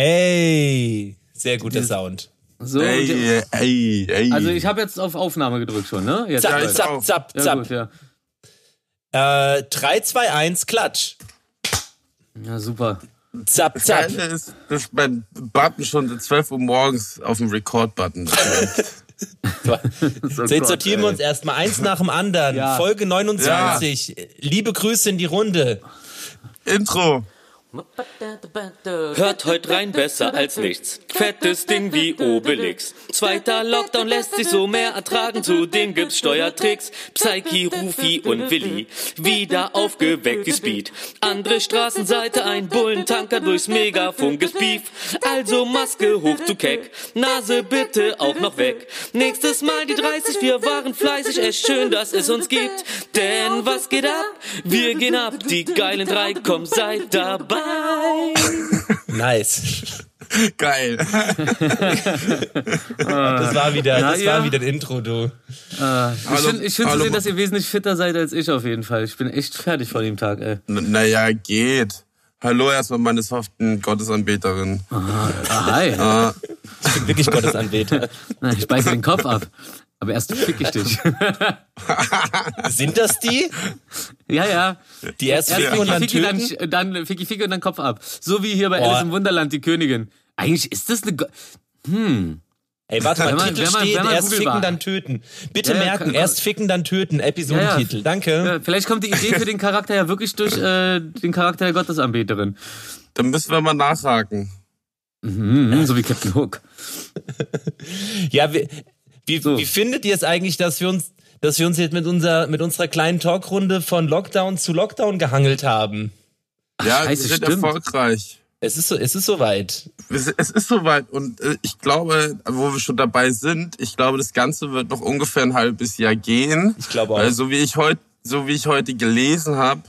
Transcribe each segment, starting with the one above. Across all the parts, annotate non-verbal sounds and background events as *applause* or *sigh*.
Ey, sehr guter Sound. So, Ey, ey, ey. also ich habe jetzt auf Aufnahme gedrückt schon, ne? Jetzt bald. zapp, auch. zapp, ja, gut, ja. Äh, 3, 2, 1, Klatsch. ja, super. Zapp, das zapp. Geile ist, dass mein Button schon seit 12 Uhr morgens auf dem Record-Button ist. *laughs* *laughs* So jetzt Gott, sortieren wir uns erstmal eins nach dem anderen. Ja. Folge 29. Liebe Grüße in die Runde. Intro. Hört heute rein besser als nichts. Fettes Ding wie Obelix. Zweiter Lockdown lässt sich so mehr ertragen. Zudem gibt's Steuertricks. Psyche, Rufi und Willi. Wieder aufgeweckt wie Speed. Andere Straßenseite, ein Bullentanker durchs Megafunk ist Beef. Also Maske hoch zu keck. Nase bitte auch noch weg. Nächstes Mal die 30, wir waren fleißig. Echt schön, dass es uns gibt. Denn was geht ab? Wir gehen ab. Die geilen drei, komm, seid dabei. Nice. Geil. Das war wieder, Na das ja. war wieder ein Intro, du. Ich Hallo- finde find zu sehen, dass ihr wesentlich fitter seid als ich auf jeden Fall. Ich bin echt fertig von dem Tag, ey. Naja, geht. Hallo erstmal meine soften Gottesanbeterin. Ah, hi. Ich bin wirklich Gottesanbeter. Na, Ich beiße den Kopf ab. Aber erst fick ich dich. *laughs* Sind das die? ja, ja. Die erst Erst ficken und dann Ficky, töten? Dann, dann Ficky, Ficky und dann Kopf ab. So wie hier bei Oh. Alice im Wunderland, die Königin. Eigentlich ist das eine... Go Ey, warte mal, Wenn man- Titel wenn man- steht, wenn man erst googelbar. ficken, dann töten. Bitte Ja, ja, merken, kann- erst ficken, dann töten. Episodentitel. Danke. Ja, vielleicht kommt die Idee für den Charakter ja wirklich durch äh, den Charakter der Gottesanbeterin. Dann müssen wir mal nachhaken. Mhm, so wie Captain Hook. Ja, wie, wie, So. wie findet ihr es eigentlich, dass wir uns, dass wir uns jetzt mit unserer, mit unserer kleinen Talkrunde von Lockdown zu Lockdown gehangelt haben? Ja, Scheiße, wir sind stimmt. erfolgreich. Es ist so, es ist soweit. Es es ist soweit und äh, ich glaube, wo wir schon dabei sind, ich glaube, das Ganze wird noch ungefähr ein halbes Jahr gehen. Ich glaube auch. Weil so wie ich heute, so wie ich heute gelesen habe,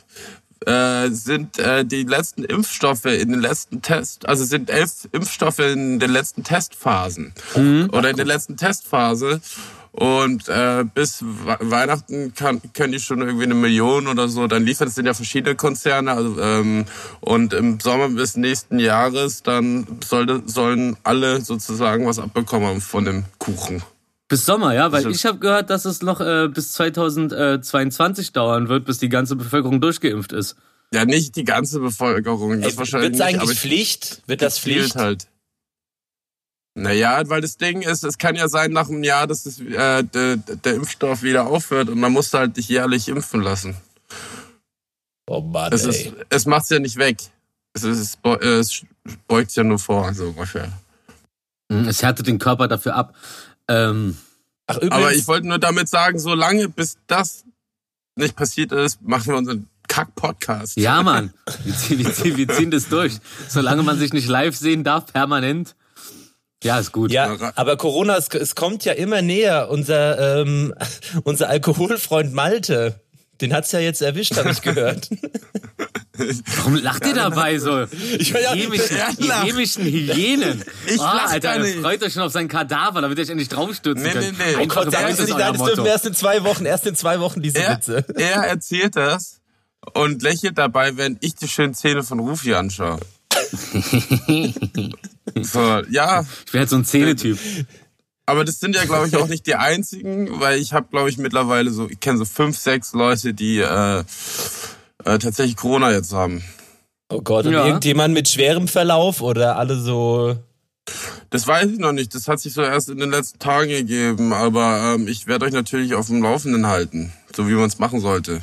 äh, sind äh, die letzten Impfstoffe in den letzten Test, also sind elf Impfstoffe in den letzten Testphasen oder in der letzten Testphase. Und äh, bis We- Weihnachten kann, können die schon irgendwie eine Million oder so. Dann liefern es sind ja verschiedene Konzerne. Also, ähm, und im Sommer bis nächsten Jahres dann sollte, sollen alle sozusagen was abbekommen von dem Kuchen. Bis Sommer, ja, weil Also- ich habe gehört, dass es noch äh, bis 2022 dauern wird, bis die ganze Bevölkerung durchgeimpft ist. Ja, nicht die ganze Bevölkerung. Das Ey, wahrscheinlich Wird's nicht, eigentlich aber ich- Pflicht? Wird das Pflicht? halt. Naja, weil das Ding ist, es kann ja sein nach einem Jahr, dass es, äh, der, der Impfstoff wieder aufhört und man muss halt dich jährlich impfen lassen. Oh Mann, Es, ist, es macht's ja nicht weg. Es, ist, es beu- es beugt ja nur vor, so ungefähr. Mhm, Es härtet den Körper dafür ab. Ähm, Ach, übrigens, Aber ich wollte nur damit sagen, solange bis das nicht passiert ist, machen wir unseren Kack-Podcast. ja, Mann, wir ziehen, wir, ziehen, wir ziehen das durch. Solange man sich nicht live sehen darf, permanent. Ja, ist gut. Ja, aber Corona, es, es kommt ja immer näher. Unser, ähm, *laughs* unser Alkoholfreund Malte, den hat's ja jetzt erwischt, habe ich gehört. *laughs* Warum lacht ihr dabei so? Ich will ja- Chemischen, chemischen Hyänen. Ich oh, Alter, nicht. freut euch schon auf seinen Kadaver, damit ihr euch endlich draufstürzen Nee, könnt. nee, nee. Einfach Oh uns ist euer das dürfen erst in zwei Wochen, erst in zwei Wochen diese er, Witze. *laughs* er erzählt das und lächelt dabei, wenn ich die schönen Zähne von Rufi anschaue. *laughs* so, ja, Ich bin halt so ein Zähnetyp. aber das sind ja, glaube ich, auch nicht die einzigen, weil ich habe, glaube ich, mittlerweile so, ich kenne so fünf, sechs Leute, die äh, äh, tatsächlich Corona jetzt haben. Oh Gott, und Ja. irgendjemand mit schwerem Verlauf oder alle so. Das weiß ich noch nicht. Das hat sich so erst in den letzten Tagen gegeben. Aber ähm, ich werde euch natürlich auf dem Laufenden halten, so wie man es machen sollte.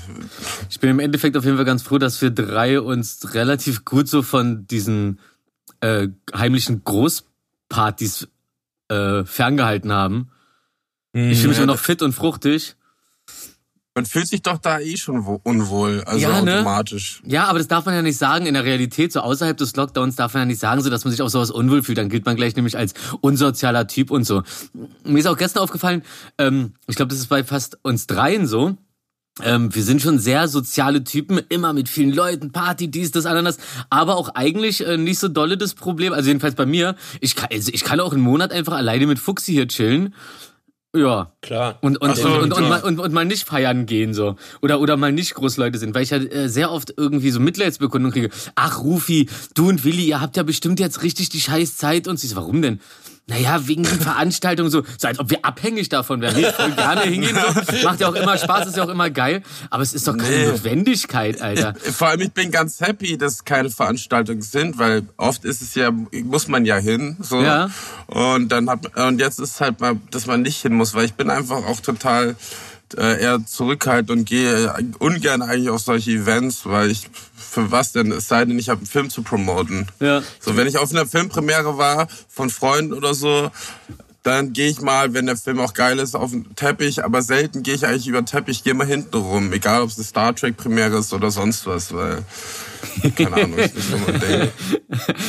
Ich bin im Endeffekt auf jeden Fall ganz froh, dass wir drei uns relativ gut so von diesen äh, heimlichen Großpartys äh, ferngehalten haben. Ich fühle mich immer noch fit und fruchtig. Man fühlt sich doch da eh schon wo- unwohl, also Ja, ne? automatisch. Ja, aber das darf man ja nicht sagen. In der Realität, so außerhalb des Lockdowns, darf man ja nicht sagen, so dass man sich auch sowas unwohl fühlt. Dann gilt man gleich nämlich als unsozialer Typ und so. Mir ist auch gestern aufgefallen, ähm, ich glaube, das ist bei fast uns dreien so. Ähm, wir sind schon sehr soziale Typen, immer mit vielen Leuten, Party, dies, das, anderes, aber auch eigentlich äh, nicht so dolle das Problem, also jedenfalls bei mir, ich kann, also ich kann auch einen Monat einfach alleine mit Fuxi hier chillen Ja. Klar. Und, und, so, und, und, und, mal, und, und mal nicht feiern gehen so. Oder, oder mal nicht Großleute sind, weil ich ja äh, sehr oft irgendwie so Mitleidsbekundungen kriege. Ach, Rufi, du und Willi, ihr habt ja bestimmt jetzt richtig die scheiß Zeit. Und sie so, warum denn? Naja, wegen den Veranstaltungen so, so als ob wir abhängig davon wären. Nee, voll gerne hingehen. So. Macht ja auch immer Spaß, ist ja auch immer geil. Aber es ist doch keine Nee. Notwendigkeit, Alter. *laughs* Vor allem, ich bin ganz happy, dass es keine Veranstaltungen sind, weil oft ist es ja, muss man ja hin, so. Ja. Und dann hat, und jetzt ist halt mal, dass man nicht hin muss, weil ich bin einfach auch total äh, eher zurückhaltend und gehe ungern eigentlich auf solche Events, weil ich, für was denn, es sei denn, ich habe einen Film zu promoten. Ja. So, wenn ich auf einer Filmpremiere war, von Freunden oder so, dann gehe ich mal, wenn der Film auch geil ist, auf den Teppich, aber selten gehe ich eigentlich über den Teppich, gehe mal hinten rum, egal ob es eine Star Trek Premiere ist oder sonst was, weil, *laughs* keine Ahnung, ist nicht mein Ding.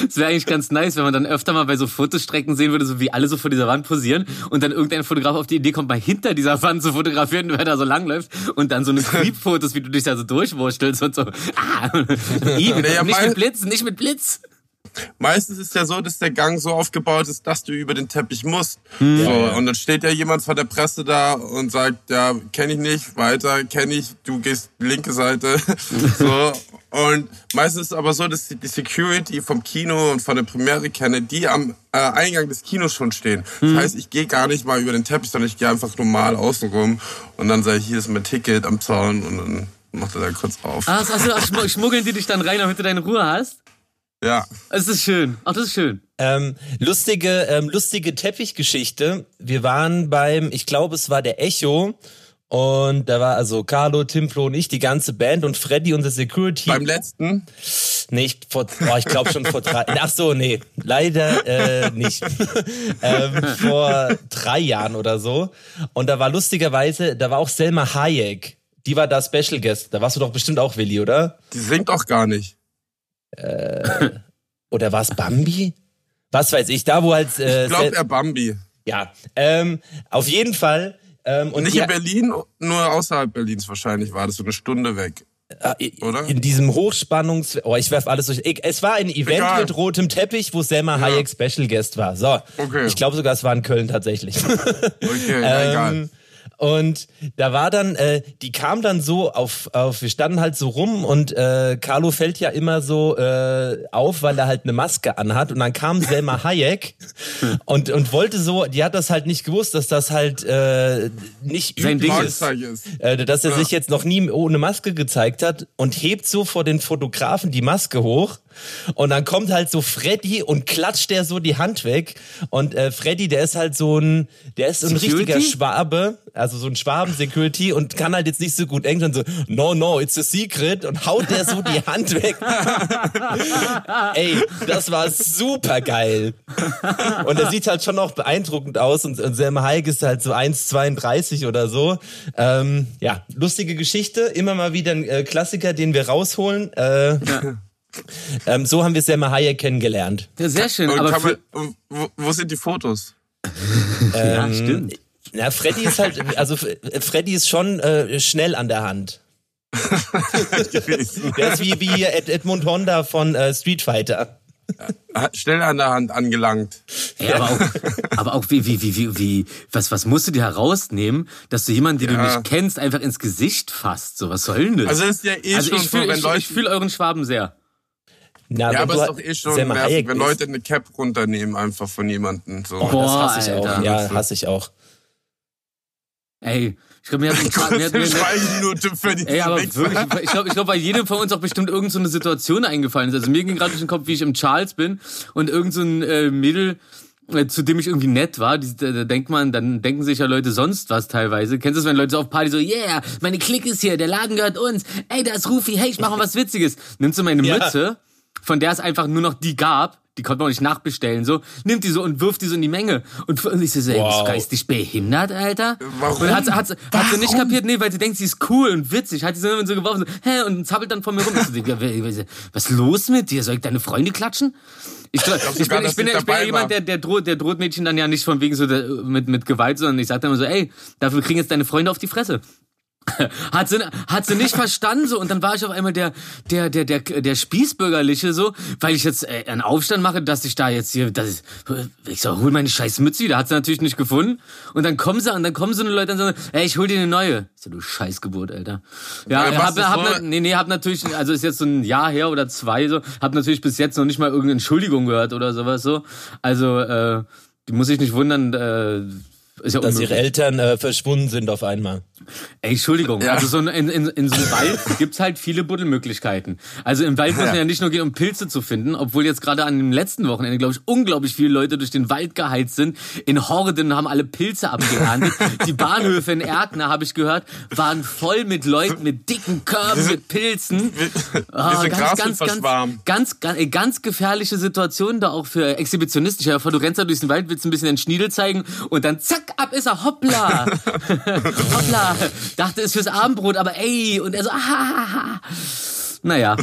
Es wäre eigentlich ganz nice, wenn man dann öfter mal bei so Fotostrecken sehen würde, so wie alle so vor dieser Wand posieren und dann irgendein Fotograf auf die Idee kommt, mal hinter dieser Wand zu fotografieren, wer da so langläuft und dann so eine *laughs* Creep-Fotos, wie du dich da so durchwurstelst und so. Ah, *laughs* I, Naja, nicht mit Blitz, nicht mit Blitz. Meistens ist ja so, dass der Gang so aufgebaut ist, dass du über den Teppich musst. Hm. So, und dann steht ja jemand vor der Presse da und sagt, ja, kenne ich nicht, weiter, kenne ich, du gehst linke Seite. so. Und meistens ist es aber so, dass die Security vom Kino und von der Premiere kenne, die am äh, Eingang des Kinos schon stehen. Hm. Das heißt, ich gehe gar nicht mal über den Teppich, sondern ich gehe einfach normal außen rum und dann sage ich, hier ist mein Ticket am Zaun und dann macht er da kurz auf. Ah, also, ach, schmu- schmuggeln die dich dann rein, damit du deine Ruhe hast? Ja. Das ist schön. Ach, das ist schön. Ähm, lustige, ähm, lustige Teppichgeschichte. Wir waren beim, ich glaube, es war der Echo. Und da war also Carlo, Timplo und ich, die ganze Band und Freddy, unser Security. Beim letzten, Nee, ich, vor, oh, ich glaube schon vor drei. Ach so, nee, leider äh, nicht. *laughs* ähm, vor drei Jahren oder so. Und da war lustigerweise, da war auch Selma Hayek. Die war da Special Guest. Da warst du doch bestimmt auch, Willi, oder? die singt doch gar nicht. Oder war es Bambi? Was weiß ich, da wo halt. Äh, Ich glaube, er Bambi. ja, ähm, auf jeden Fall. Ähm, und Nicht in Berlin, nur außerhalb Berlins wahrscheinlich war das so eine Stunde weg. äh, oder? in diesem Hochspannungs... Oh, ich werf alles durch. Es war ein Event Egal. mit rotem Teppich, wo Selma Hayek Special Guest war. So, Okay. ich glaube sogar, es war in Köln tatsächlich. *laughs* Okay, na, egal. Und da war dann, äh, die kam dann so auf, auf, wir standen halt so rum und äh, Carlo fällt ja immer so äh, auf, weil er halt eine Maske anhat. Und dann kam Selma *laughs* Hayek und, und wollte so, die hat das halt nicht gewusst, dass das halt äh, nicht Sein Ding ist, ist. äh, dass er sich jetzt noch nie ohne Maske gezeigt hat und hebt so vor den Fotografen die Maske hoch. Und dann kommt halt so Freddy und klatscht der so die Hand weg. Und äh, Freddy, der ist halt so ein, der ist so ein Security? richtiger Schwabe, also so ein Schwaben-Security und kann halt jetzt nicht so gut Englisch und so, no, no, it's a secret und haut der so die Hand weg. *laughs* Ey, das war super geil. Und er sieht halt schon noch beeindruckend aus und, und Selma Hayek ist halt so 1,32 oder so. Ähm, ja, lustige Geschichte, immer mal wieder ein äh, Klassiker, den wir rausholen. Äh, ähm, so haben wir Selma Hayek kennengelernt. Ja, sehr schön. Und aber man, wo, wo sind die Fotos? *laughs* ja, stimmt. Ja, Freddy ist halt, also Freddy ist schon äh, schnell an der Hand. *laughs* Der ist wie, wie Ed, Edmund Honda von äh, Street Fighter. Hat Schnell an der Hand angelangt. Ja, aber auch, aber auch wie, wie, wie, wie, wie, was, was musst du dir herausnehmen, dass du jemanden, den du Ja. nicht kennst, einfach ins Gesicht fasst? So, was soll denn das? Also es ist ja eh Also schon ich so, fühle wenn ich, Leute... ich fühl euren Schwaben sehr. Na, ja, wenn aber es ist halt doch eh schon Selma nervig, wenn. Leute eine Cap runternehmen einfach von jemandem. So. Oh, Boah, das hasse ich auch. Alter. Ja, hasse ich auch. Ey, ich glaube, mir hat, *laughs* Schweigeminute für die Ey, aber wirklich, ich glaube, ich glaub, bei jedem von uns auch bestimmt irgendeine so eine Situation eingefallen ist. Also mir ging gerade durch den Kopf, wie ich im Charles bin und irgend so ein äh, Mädel, äh, zu dem ich irgendwie nett war, die, da, da denkt man, dann denken sich ja Leute sonst was teilweise. Kennst du das, wenn Leute so auf Party so, yeah, meine Clique ist hier, der Laden gehört uns, ey, da ist Rufi, hey, ich mache mal was Witziges. Nimmst du meine Ja. Mütze, von der es einfach nur noch die gab, die konnte man auch nicht nachbestellen, so, nimmt die so und wirft die so in die Menge. Und, und ich so, ey, Wow. du geistig behindert, Alter? Warum? Und hat, sie- hat, hat sie nicht kapiert, nee, weil sie denkt, sie ist cool und witzig. Hat sie so, so geworfen, so, hä, und zappelt dann von mir rum. Ich so, Digga, was ist los mit dir? Soll ich deine Freunde klatschen? Ich, glaub, ich, sogar, bin, ich bin, ich ja- ich bin ja jemand, der, der, droht, der droht Mädchen dann ja nicht von wegen so der, mit, mit Gewalt, sondern ich sag dann immer so, ey, dafür kriegen jetzt deine Freunde auf die Fresse. *laughs* hat sie, hat sie nicht verstanden so und dann war ich auf einmal der der der der der Spießbürgerliche so, weil ich jetzt äh, einen Aufstand mache, dass ich da jetzt hier, dass ich, ich so hol meine scheiß Mütze wieder, hat sie natürlich nicht gefunden und dann kommen sie und dann kommen so eine Leute und sagen, ey, ich hol dir eine neue. Ich so du Scheißgeburt, Alter. Ja, Ja, hab, hab, nee, nee, hab natürlich, also ist jetzt so ein Jahr her oder zwei so, hab natürlich bis jetzt noch nicht mal irgendeine Entschuldigung gehört oder sowas so. Also äh, die muss ich nicht wundern, äh, ist ja Dass unmöglich. ihre Eltern äh, verschwunden sind auf einmal. Ey, Entschuldigung, Ja. also so in, in, in so einem Wald *laughs* gibt's halt viele Buddelmöglichkeiten. Also im Wald muss man ja nicht nur gehen, um Pilze zu finden, obwohl jetzt gerade an dem letzten Wochenende, glaube ich, unglaublich viele Leute durch den Wald geheizt sind, in Horden haben alle Pilze abgeerntet. *laughs* Die Bahnhöfe in Erkner, habe ich gehört, waren voll mit Leuten mit dicken Körben, mit Pilzen. Diese ganz, ganz, ganz, ganz, ganz, ganz gefährliche Situation da auch für Exhibitionisten. Dir vor, du rennst da durch den Wald, willst ein bisschen den Schniedel zeigen und dann zack, ab ist er, hoppla. *laughs* hoppla. Dachte, ist fürs Abendbrot, aber ey, und er so, ah, Naja,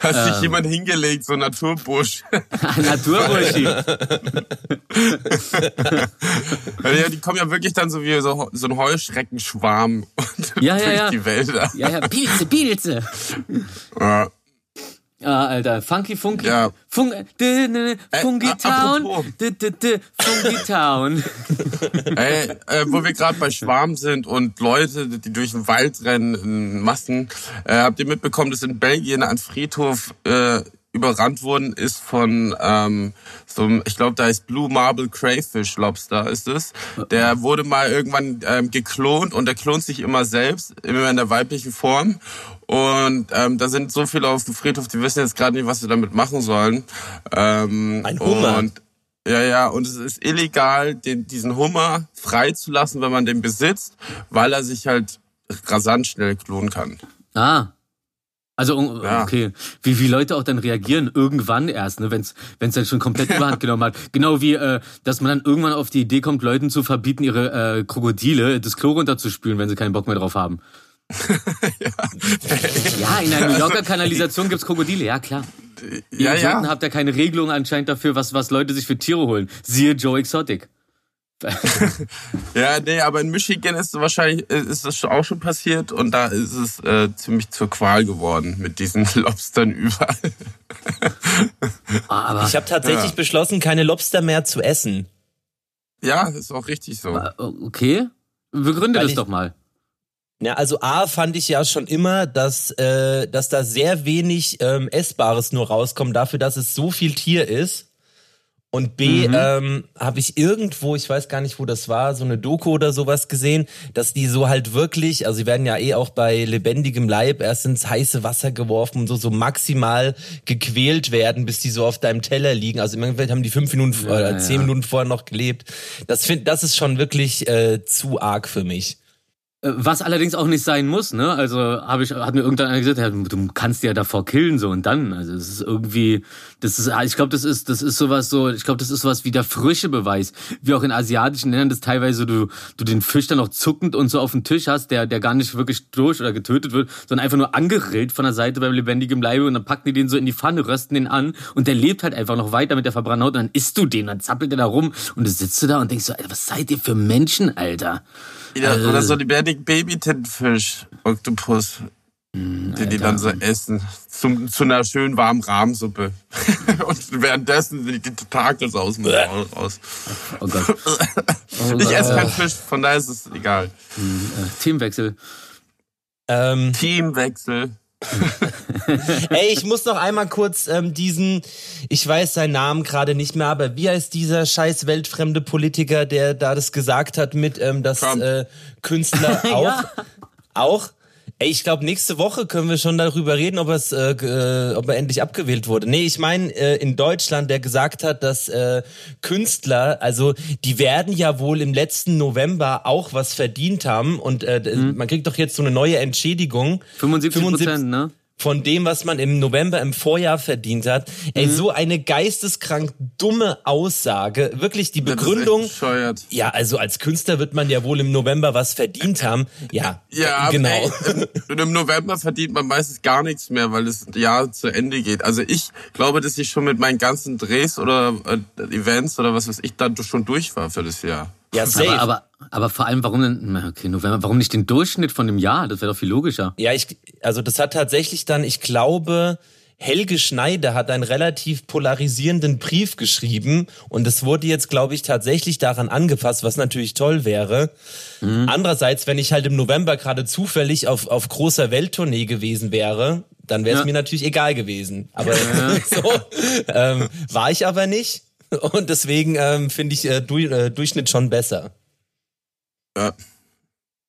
Hat Ähm. sich jemand hingelegt, so ein Naturbusch. *laughs* Naturburschi. *laughs* ja, die kommen ja wirklich dann so wie so, so ein Heuschreckenschwarm Ja, ja, durch ja. die Wälder. Ja, ja, Pilze, Pilze. Ja. Ah, Alter, Funky Funky. Ja. Fun d- d- Funky a- Town. D- d- d- Funky Town. *laughs* *laughs* Ey, äh, wo wir gerade bei Schwarm sind und Leute, die durch den Wald rennen in Massen, äh, habt ihr mitbekommen, dass in Belgien ein Friedhof äh, überrannt worden ist von ähm, so einem, ich glaube, da ist Blue Marble Crayfish Lobster ist es. Der wurde mal irgendwann ähm, geklont und der klont sich immer selbst, immer in der weiblichen Form. Und ähm, da sind so viele auf dem Friedhof, die wissen jetzt gerade nicht, was sie damit machen sollen. Ähm, Ein Hummer. Und ja, ja, und es ist illegal, den, diesen Hummer freizulassen, wenn man den besitzt, weil er sich halt rasant schnell klonen kann. Ah. Also Ja. okay, wie wie Leute auch dann reagieren irgendwann erst, ne, wenn's wenn's dann schon komplett überhand genommen hat. Genau wie äh, dass man dann irgendwann auf die Idee kommt, Leuten zu verbieten, ihre äh, Krokodile das Klo runterzuspülen, wenn sie keinen Bock mehr drauf haben. *laughs* ja. in der New Yorker Kanalisation gibt's Krokodile, ja klar. Ihr Ja, ja. habt ja keine Regelung anscheinend dafür, was was Leute sich für Tiere holen. Siehe Joe Exotic. *laughs* Ja, nee, aber in Michigan ist es wahrscheinlich, äh, ist das auch schon passiert und da ist es äh, ziemlich zur Qual geworden mit diesen *laughs* Lobstern überall. Aber Ich habe tatsächlich Ja. beschlossen, keine Lobster mehr zu essen. Ja, ist auch richtig so. äh, okay, begründe Weil das ich- doch mal. Ja, also A fand ich ja schon immer, dass, äh, dass da sehr wenig ähm, Essbares nur rauskommt, dafür, dass es so viel Tier ist. Und B, ähm, habe ich irgendwo, ich weiß gar nicht, wo das war, so eine Doku oder sowas gesehen, dass die so halt wirklich, also sie werden ja eh auch bei lebendigem Leib erst ins heiße Wasser geworfen und so, so maximal gequält werden, bis die so auf deinem Teller liegen. Also im Endeffekt haben die fünf Minuten oder ja. zehn Minuten vorher noch gelebt. Das find, das ist schon wirklich äh, zu arg für mich. Äh, Was allerdings auch nicht sein muss, ne? Also habe ich, hat mir irgendwann einer gesagt, ja, du kannst ja davor killen so und dann. Also es ist irgendwie, das ist, ich glaube, das ist, das ist sowas so, ich glaube, das ist sowas wie der Fröschebeweis, wie auch in asiatischen Ländern, das teilweise du, du den Fisch dann noch zuckend und so auf dem Tisch hast, der, der gar nicht wirklich durch oder getötet wird, sondern einfach nur angegrillt von der Seite beim lebendigen Leibe und dann packen die den so in die Pfanne, rösten den an und der lebt halt einfach noch weiter mit der verbrannten Haut und dann isst du den, dann zappelt der da rum und du sitzt du da und denkst so, Alter, was seid ihr für Menschen, Alter? Ja, Äh. oder so die lebendigen Babytintenfisch, Oktopus, Hm, die die dann so essen. Zum, zu einer schönen warmen Rahmsuppe. *laughs* Und währenddessen sind die Tentakels aus dem Maul raus. Oh Gott. Oh *laughs* Ich esse keinen Fisch, von daher ist es egal. Themenwechsel. Ähm, Teamwechsel. *laughs* Ey, ich muss noch einmal kurz ähm, diesen, ich weiß seinen Namen gerade nicht mehr, aber wie heißt dieser scheiß weltfremde Politiker, der da das gesagt hat mit, ähm, dass Trump. äh, Künstler *laughs* auch, auch? Ey, ich glaube, nächste Woche können wir schon darüber reden, ob, es, äh, äh, ob er endlich abgewählt wurde. Nee, ich meine äh, in Deutschland, der gesagt hat, dass äh, Künstler, also die werden ja wohl im letzten November auch was verdient haben und äh, man kriegt doch jetzt so eine neue Entschädigung. 75 Prozent, ne? Von dem, was man im November im Vorjahr verdient hat. Ey, Mhm. so eine geisteskrank dumme Aussage. Wirklich die Begründung. Ja, also als Künstler wird man ja wohl im November was verdient haben. Ja, Ja, genau. Ey, im, *laughs* im November verdient man meistens gar nichts mehr, weil das Jahr zu Ende geht. Also ich glaube, dass ich schon mit meinen ganzen Drehs oder äh, Events oder was weiß ich dann schon durch war für das Jahr. Ja, safe. Aber, aber, aber vor allem, warum denn, okay, November, warum nicht den Durchschnitt von dem Jahr? Das wäre doch viel logischer. Ja, ich, also das hat tatsächlich dann, ich glaube, Helge Schneider hat einen relativ polarisierenden Brief geschrieben und es wurde jetzt, glaube ich, tatsächlich daran angefasst, was natürlich toll wäre. Andererseits, wenn ich halt im November gerade zufällig auf, auf großer Welttournee gewesen wäre, dann wäre es Ja. mir natürlich egal gewesen. Aber *laughs* so ähm, war ich aber nicht. Und deswegen ähm, finde ich äh, du, äh, Durchschnitt schon besser. Ja.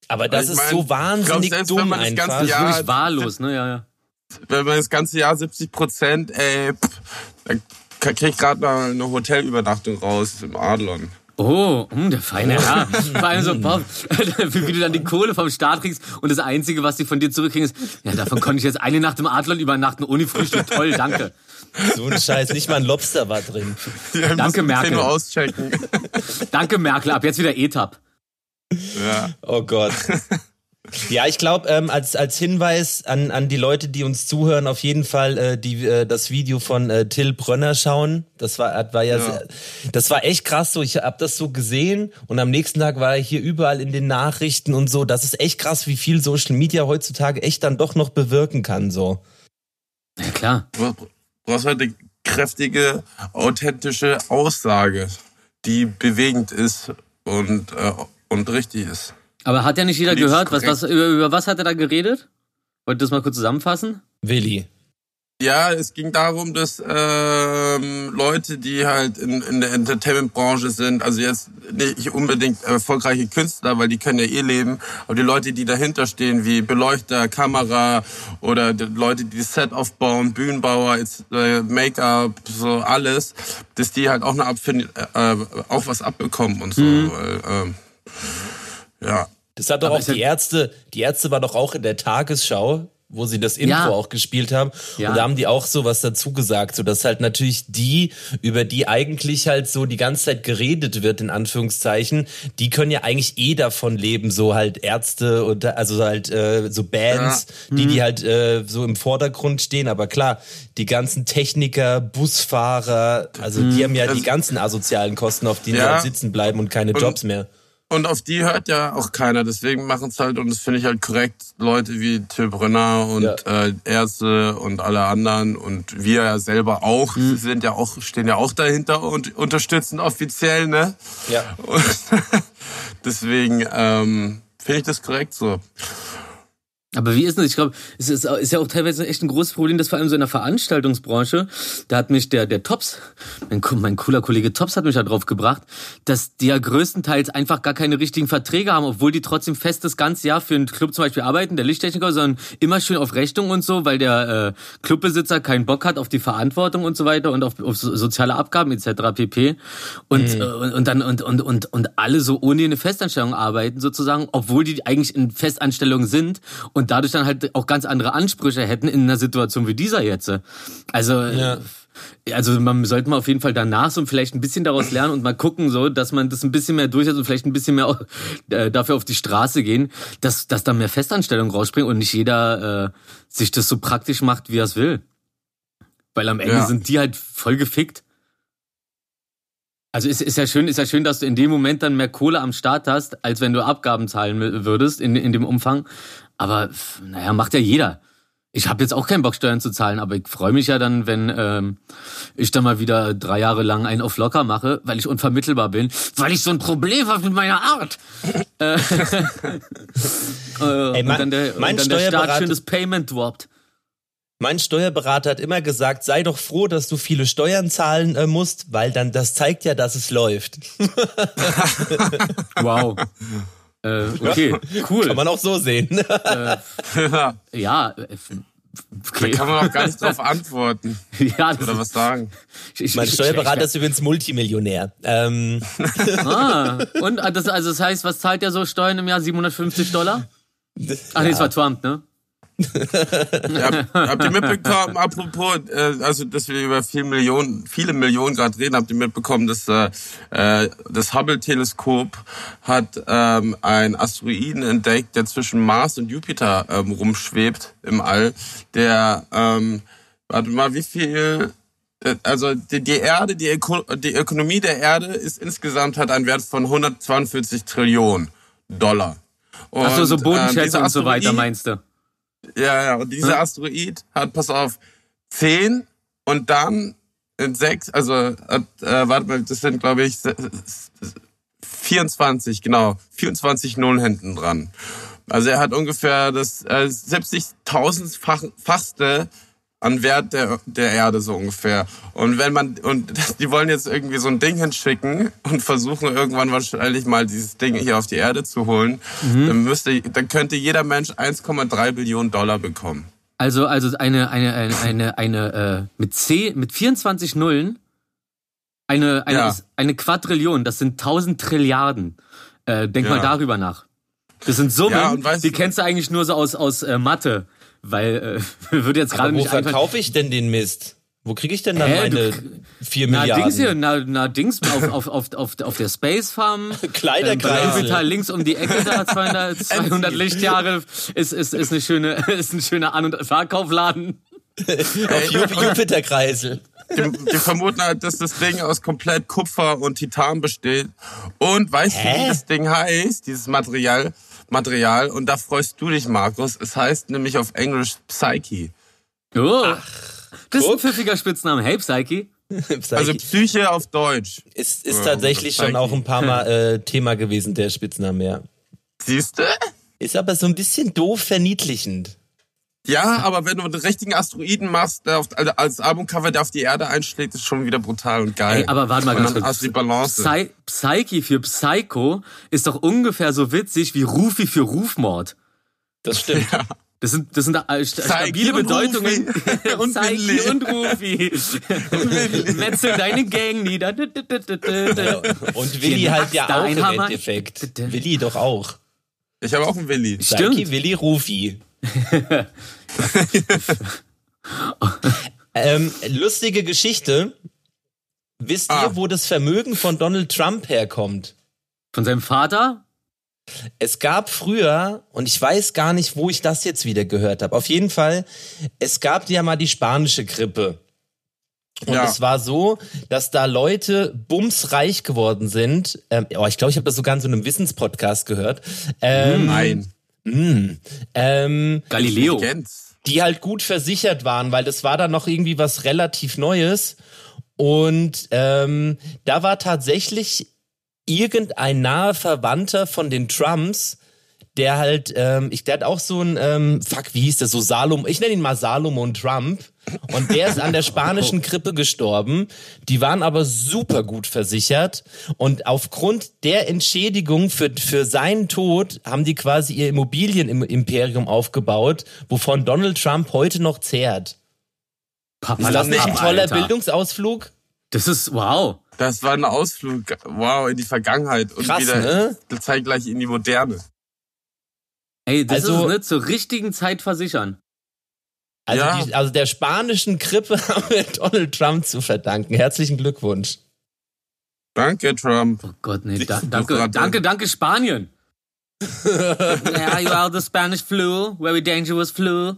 Aber das Ich ist mein, so ich glaub, wahnsinnig wenn dumm man das einfach. ganze Das ist wirklich wahllos, ne? Ja, ja. Wenn man das ganze Jahr 70 Prozent, ey, pff, dann krieg ich gerade mal eine Hotelübernachtung raus im Adlon. Oh, hm, der feine Herr. Vor allem so, boah, *laughs* wie du dann die Kohle vom Staat kriegst und das Einzige, was die von dir zurückkriegen, ist, ja, davon konnte ich jetzt eine Nacht im Adlon übernachten ohne Frühstück. Toll, danke. So ein Scheiß, nicht mal ein Lobster war drin. Ja, Danke, Merkel. Nur auschecken. Danke, Merkel, ab jetzt wieder ETAP. ja. Oh Gott. Ja, ich glaube, ähm, als, als Hinweis an, an die Leute, die uns zuhören, auf jeden Fall äh, die, äh, das Video von äh, Till Brönner schauen. Das war, war ja, Ja. Sehr, das war echt krass so. Ich habe das so gesehen und am nächsten Tag war er hier überall in den Nachrichten und so. Das ist echt krass, wie viel Social Media heutzutage echt dann doch noch bewirken kann. So. Ja, klar. Du brauchst halt eine kräftige, authentische Aussage, die bewegend ist und, äh, und richtig ist. Aber hat ja nicht jeder Politisch gehört? Was, was, über, über was hat er da geredet? Wollt ihr das mal kurz zusammenfassen? Willi. Ja, es ging darum, dass ähm, Leute, die halt in, in der Entertainment-Branche sind, also jetzt nicht unbedingt erfolgreiche Künstler, weil die können ja eh leben, aber die Leute, die dahinter stehen, wie Beleuchter, Kamera oder die Leute, die das Set aufbauen, Bühnenbauer, äh, Make-up, so alles, dass die halt auch eine Abfind äh, auch was abbekommen und so. Weil, ähm, ja. Das hat doch Aber auch ja- die Ärzte, die Ärzte war doch auch in der Tagesschau, wo sie das Intro Ja. auch gespielt haben. Ja. Und da haben die auch so was dazu gesagt, so dass halt natürlich die, über die eigentlich halt so die ganze Zeit geredet wird, in Anführungszeichen, die können ja eigentlich eh davon leben, so halt Ärzte und also halt äh, so Bands, die, die halt äh, so im Vordergrund stehen. Aber klar, die ganzen Techniker, Busfahrer, also die haben ja die ganzen asozialen Kosten, auf denen sie Ja. halt sitzen bleiben und keine Und- Jobs mehr. Und auf die hört ja auch keiner. Deswegen machen es halt, und das finde ich halt korrekt, Leute wie Till Brünner und Ja. äh, Ärzte und alle anderen und wir ja selber auch, Mhm. sind ja auch, stehen ja auch dahinter und unterstützen offiziell, ne? Ja. *laughs* Und deswegen ähm, finde ich das korrekt so. Aber wie ist das? Ich glaube, es ist, ist ja auch teilweise echt ein großes Problem, dass vor allem so in der Veranstaltungsbranche, da hat mich der, der Tops, mein, mein cooler Kollege Tops hat mich da drauf gebracht, dass die ja größtenteils einfach gar keine richtigen Verträge haben, obwohl die trotzdem fest das ganze Jahr für einen Club zum Beispiel arbeiten, der Lichttechniker, sondern immer schön auf Rechnung und so, weil der äh, Clubbesitzer keinen Bock hat auf die Verantwortung und so weiter und auf, auf so- soziale Abgaben etc. pp. Und, äh, und, und dann und, und, und, und alle so ohne eine Festanstellung arbeiten sozusagen, obwohl die eigentlich in Festanstellung sind und dadurch dann halt auch ganz andere Ansprüche hätten in einer Situation wie dieser jetzt. Also Ja. also man sollte mal auf jeden Fall danach so vielleicht ein bisschen daraus lernen und mal gucken, so, dass man das ein bisschen mehr durchsetzt und vielleicht ein bisschen mehr äh, dafür auf die Straße gehen, dass, dass da mehr Festanstellungen rausspringen und nicht jeder äh, sich das so praktisch macht, wie er es will. Weil am Ende Ja. sind die halt voll gefickt. Also ist, ist ja schön, ist ja schön, dass du in dem Moment dann mehr Kohle am Start hast, als wenn du Abgaben zahlen würdest in, in dem Umfang. Aber naja, macht ja jeder. Ich habe jetzt auch keinen Bock, Steuern zu zahlen, aber ich freue mich ja dann, wenn ähm, ich dann mal wieder drei Jahre lang einen auf locker mache, weil ich unvermittelbar bin, weil ich so ein Problem habe mit meiner Art. *laughs* äh, *laughs* Ey, und mein- dann der, mein und dann der Staat Steuerberater- schön das Payment droppt. Mein Steuerberater hat immer gesagt, sei doch froh, dass du viele Steuern zahlen äh, musst, weil dann das zeigt ja, dass es läuft. *laughs* Wow. Äh, okay, cool. Kann man auch so sehen. da *laughs* ja, äh, okay. kann man auch gar nicht drauf antworten *laughs* ja, das oder was sagen. Ich, ich, mein Steuerberater ich- ist übrigens Multimillionär. Ähm, *laughs* Ah, und äh, das, also das heißt, was zahlt der so Steuern im Jahr? 750 Dollar? Ach nee, das war Trump, ne? Ja, habt ihr mitbekommen, apropos, äh, also dass wir über viele Millionen, viele Millionen gerade reden, habt ihr mitbekommen, dass äh, äh, das Hubble-Teleskop hat ähm, einen Asteroiden entdeckt, der zwischen Mars und Jupiter ähm, rumschwebt im All, der, ähm, warte mal, wie viel also die, die Erde, die, Öko, die Ökonomie der Erde ist insgesamt hat einen Wert von 142 Trillionen Dollar. Und, Ach so, so Bodenschätze dieser und so weiter meinst du? Ja, ja, und dieser? Asteroid hat, pass auf, 10 und dann in 6, also, äh, warte mal, das sind, glaube ich, se- s- 24, genau, 24 Nullen hinten dran. Also er hat ungefähr das äh, 70.000-fachste an Wert der, der Erde so ungefähr. Und wenn man, und *laughs* die wollen jetzt irgendwie so ein Ding hinschicken und versuchen irgendwann wahrscheinlich mal dieses Ding hier auf die Erde zu holen, dann müsste, dann könnte jeder Mensch 1,3 Billionen Dollar bekommen. Also, also eine, eine, eine, eine, eine äh, mit C, mit 24 Nullen, eine, eine, Ja. eine Quadrillion, das sind 1000 Trilliarden. Äh, denk Ja. mal darüber nach. Das sind Summen, Ja, die kennst du eigentlich nur so aus, aus äh, Mathe. Weil, äh, *laughs* würde jetzt gerade wo nicht einfallen. verkaufe ich denn den Mist? Wo kriege ich denn dann Hä, meine du- vier Na, Milliarden? Dings hier, na, na, Dings auf, auf, auf, auf, auf der Space Farm. *laughs* Kleiderkreisel. Jupiter links um die Ecke da, 200, 200 *laughs* Lichtjahre, ist, ist, ist, eine schöne, ist ein schöner An- und Verkaufladen. Auf Ju- Jupiterkreisel. Die, die vermuten halt, dass das Ding aus komplett Kupfer und Titan besteht. Und weißt du, wie das Ding heißt, dieses Material? Material. Und da freust du dich, Markus. Es heißt nämlich auf Englisch Psyche. Oh. das ist ein pfiffiger Spitzname. Hey, Psyche. Also Psyche auf Deutsch. ist, ist Ja, tatsächlich Psyche. schon auch ein paar Mal äh, Thema gewesen, der Spitzname, ja. Siehst du? Ist aber so ein bisschen doof verniedlichend. Ja, aber wenn du einen richtigen Asteroiden machst, der auf, also als Albumcover, der auf die Erde einschlägt, ist schon wieder brutal und geil. Ey, aber warte mal ganz dann kurz. hast du die Balance. Psy Psyche für Psycho ist doch ungefähr so witzig wie Rufi für Rufmord. Das stimmt. Das sind, das sind äh, st stabile und Bedeutungen. Rufi. *laughs* *laughs* Und Psyche Willi. und Rufi. *laughs* Metzel deine Gang nieder. Ja, Und Willi halt ja auch im Hammer. Endeffekt. Willi doch auch. Ich habe auch einen Willi. Stimmt. Psyche, Willi, Rufi. Ähm, lustige Geschichte. Wisst Ah. ihr, wo das Vermögen von Donald Trump herkommt? Von seinem Vater? Es gab früher, und ich weiß gar nicht, wo ich das jetzt wieder gehört habe. Auf jeden Fall, es gab ja mal die spanische Grippe. Und Ja. es war so, dass da Leute bumsreich geworden sind. Ähm, oh, ich glaube, ich habe das sogar in so einem Wissenspodcast gehört. Ähm, Nein. Ähm, Galileo. Die halt gut versichert waren, weil das war dann noch irgendwie was relativ Neues. Und ähm, da war tatsächlich irgendein naher Verwandter von den Trumps, der halt, ähm, ich, der hat auch so ein, ähm, fuck, wie hieß der, so Salomon, ich nenne ihn mal Salomon Trump. Und der ist an der *laughs* spanischen Grippe gestorben. Die waren aber super gut versichert. Und aufgrund der Entschädigung für, für seinen Tod haben die quasi ihr Immobilienimperium aufgebaut, wovon Donald Trump heute noch zehrt. Papa, Ist das nicht ein toller Alter. Bildungsausflug? Das ist, wow. Das war ein Ausflug, wow, in die Vergangenheit und Krass, wieder ne? zeitgleich in die Moderne. Ey, das Also- ist nicht zur richtigen Zeit versichern. Also, Ja. die, also der spanischen Grippe *laughs* haben wir Donald Trump zu verdanken. Herzlichen Glückwunsch. Danke, Trump. Oh Gott, nee, da, danke, danke, danke, Spanien. *laughs* yeah, you are the Spanish flu, very dangerous flu.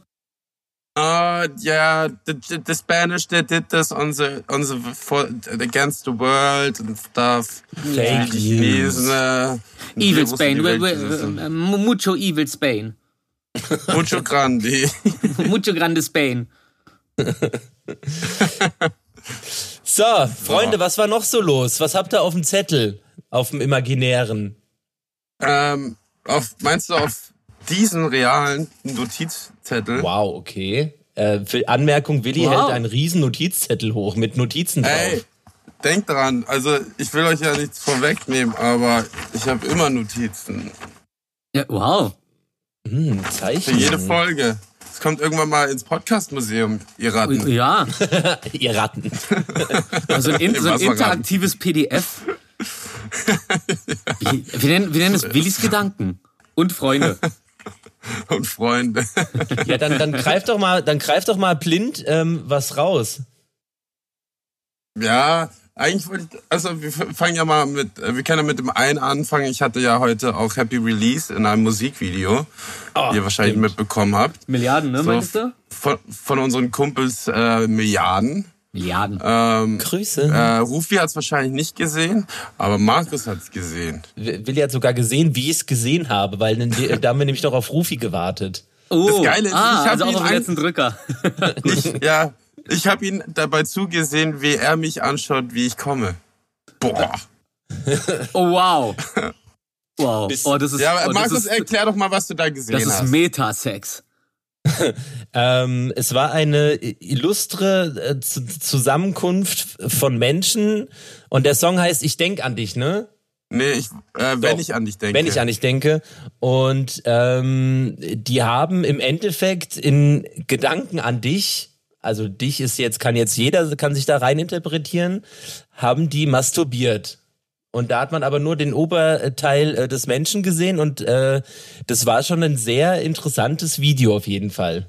Uh, yeah, the, the, the Spanish, they did this on the, on the, for, against the world and stuff. Fake Chinesen, äh, Evil Spain, we, we, gerissen. uh, mucho evil Spain. Mucho grande. *laughs* Mucho grande Spain. *laughs* So, Freunde, was war noch so los? Was habt ihr auf dem Zettel? Auf dem Imaginären? ähm, auf, meinst du auf diesen realen Notizzettel? Wow, okay. Äh, für Anmerkung, Willi Wow. hält einen riesen Notizzettel hoch mit Notizen drauf. Ey, denkt dran, also ich will euch ja nichts vorwegnehmen, aber ich habe immer Notizen. Ja, wow. Hm, Für Zeichen. jede Folge. Es kommt irgendwann mal ins Podcast-Museum, ihr Ratten. Ja, *laughs* Ihr Ratten. *laughs* also ein, in, so ein interaktives PDF. *laughs* Wie, wir, nennen, wir nennen es Willis Gedanken. Und Freunde. *laughs* Und Freunde. Ja, dann, dann *laughs* greif doch mal, dann greif doch mal blind ähm, was raus. Ja, eigentlich wollte ich, also wir fangen ja mal mit, äh, wir können ja mit dem einen anfangen. Ich hatte ja heute auch Happy Release in einem Musikvideo, Oh, wie ihr wahrscheinlich stimmt. mitbekommen habt. Milliarden, ne, So meinst du? von, von unseren Kumpels äh, Milliarden. Milliarden. Ähm, Grüße. äh, Rufi hat es wahrscheinlich nicht gesehen, aber Markus hat es gesehen. Willi hat sogar gesehen, wie ich es gesehen habe, weil dann- da haben wir nämlich noch auf Rufi gewartet. Oh, das Geile ist, ah, ich hab also auch ihn auf den ein- letzten Drücker. *laughs* Ich, ja, ich habe ihn dabei zugesehen, wie er mich anschaut, wie ich komme. Boah. Oh, wow. *laughs* Wow. Oh, das ist, Ja, oh, das Markus, ist, erklär doch mal, was du da gesehen das ist hast. Metasex. *laughs* Ähm, es war eine illustre äh, Zusammenkunft von Menschen und der Song heißt Ich denk an dich, ne? Nee, ich, äh, wenn Doch. ich an dich denke. Wenn ich an dich denke. Und ähm, die haben im Endeffekt in Gedanken an dich, also dich ist jetzt, kann jetzt jeder, kann sich da rein interpretieren, haben die masturbiert. Und da hat man aber nur den Oberteil äh, des Menschen gesehen und äh, das war schon ein sehr interessantes Video auf jeden Fall.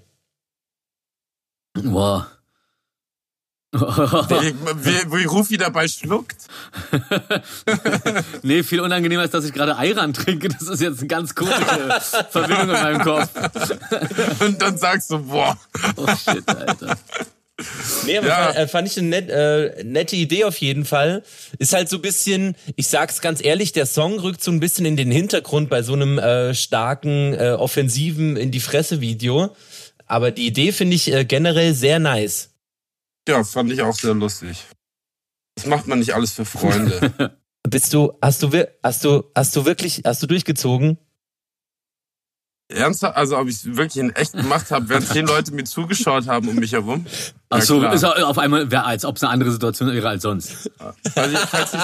Wow. Wie, wie, wie Rufi dabei schluckt. *laughs* nee, viel unangenehmer ist, dass ich gerade Ayran trinke. Das ist jetzt eine ganz komische *laughs* Verbindung in meinem Kopf. Und dann sagst du, boah. Oh shit, Alter. Nee, aber Ja. fand, äh, fand ich eine net, äh, nette Idee auf jeden Fall. Ist halt so ein bisschen, ich sag's ganz ehrlich, der Song rückt so ein bisschen in den Hintergrund bei so einem äh, starken, äh, offensiven in die Fresse Video. Aber die Idee finde ich äh, generell sehr nice. Ja, fand ich auch sehr lustig. Das macht man nicht alles für Freunde. *laughs* Bist du, hast du, hast du, hast du wirklich, hast du durchgezogen? Ernsthaft? Also, ob ich es wirklich in echt gemacht habe, während zehn Leute mir zugeschaut haben um mich herum? Ach so, ist auf einmal, wär, als ob es eine andere Situation wäre als sonst. Also, ich, falls ich,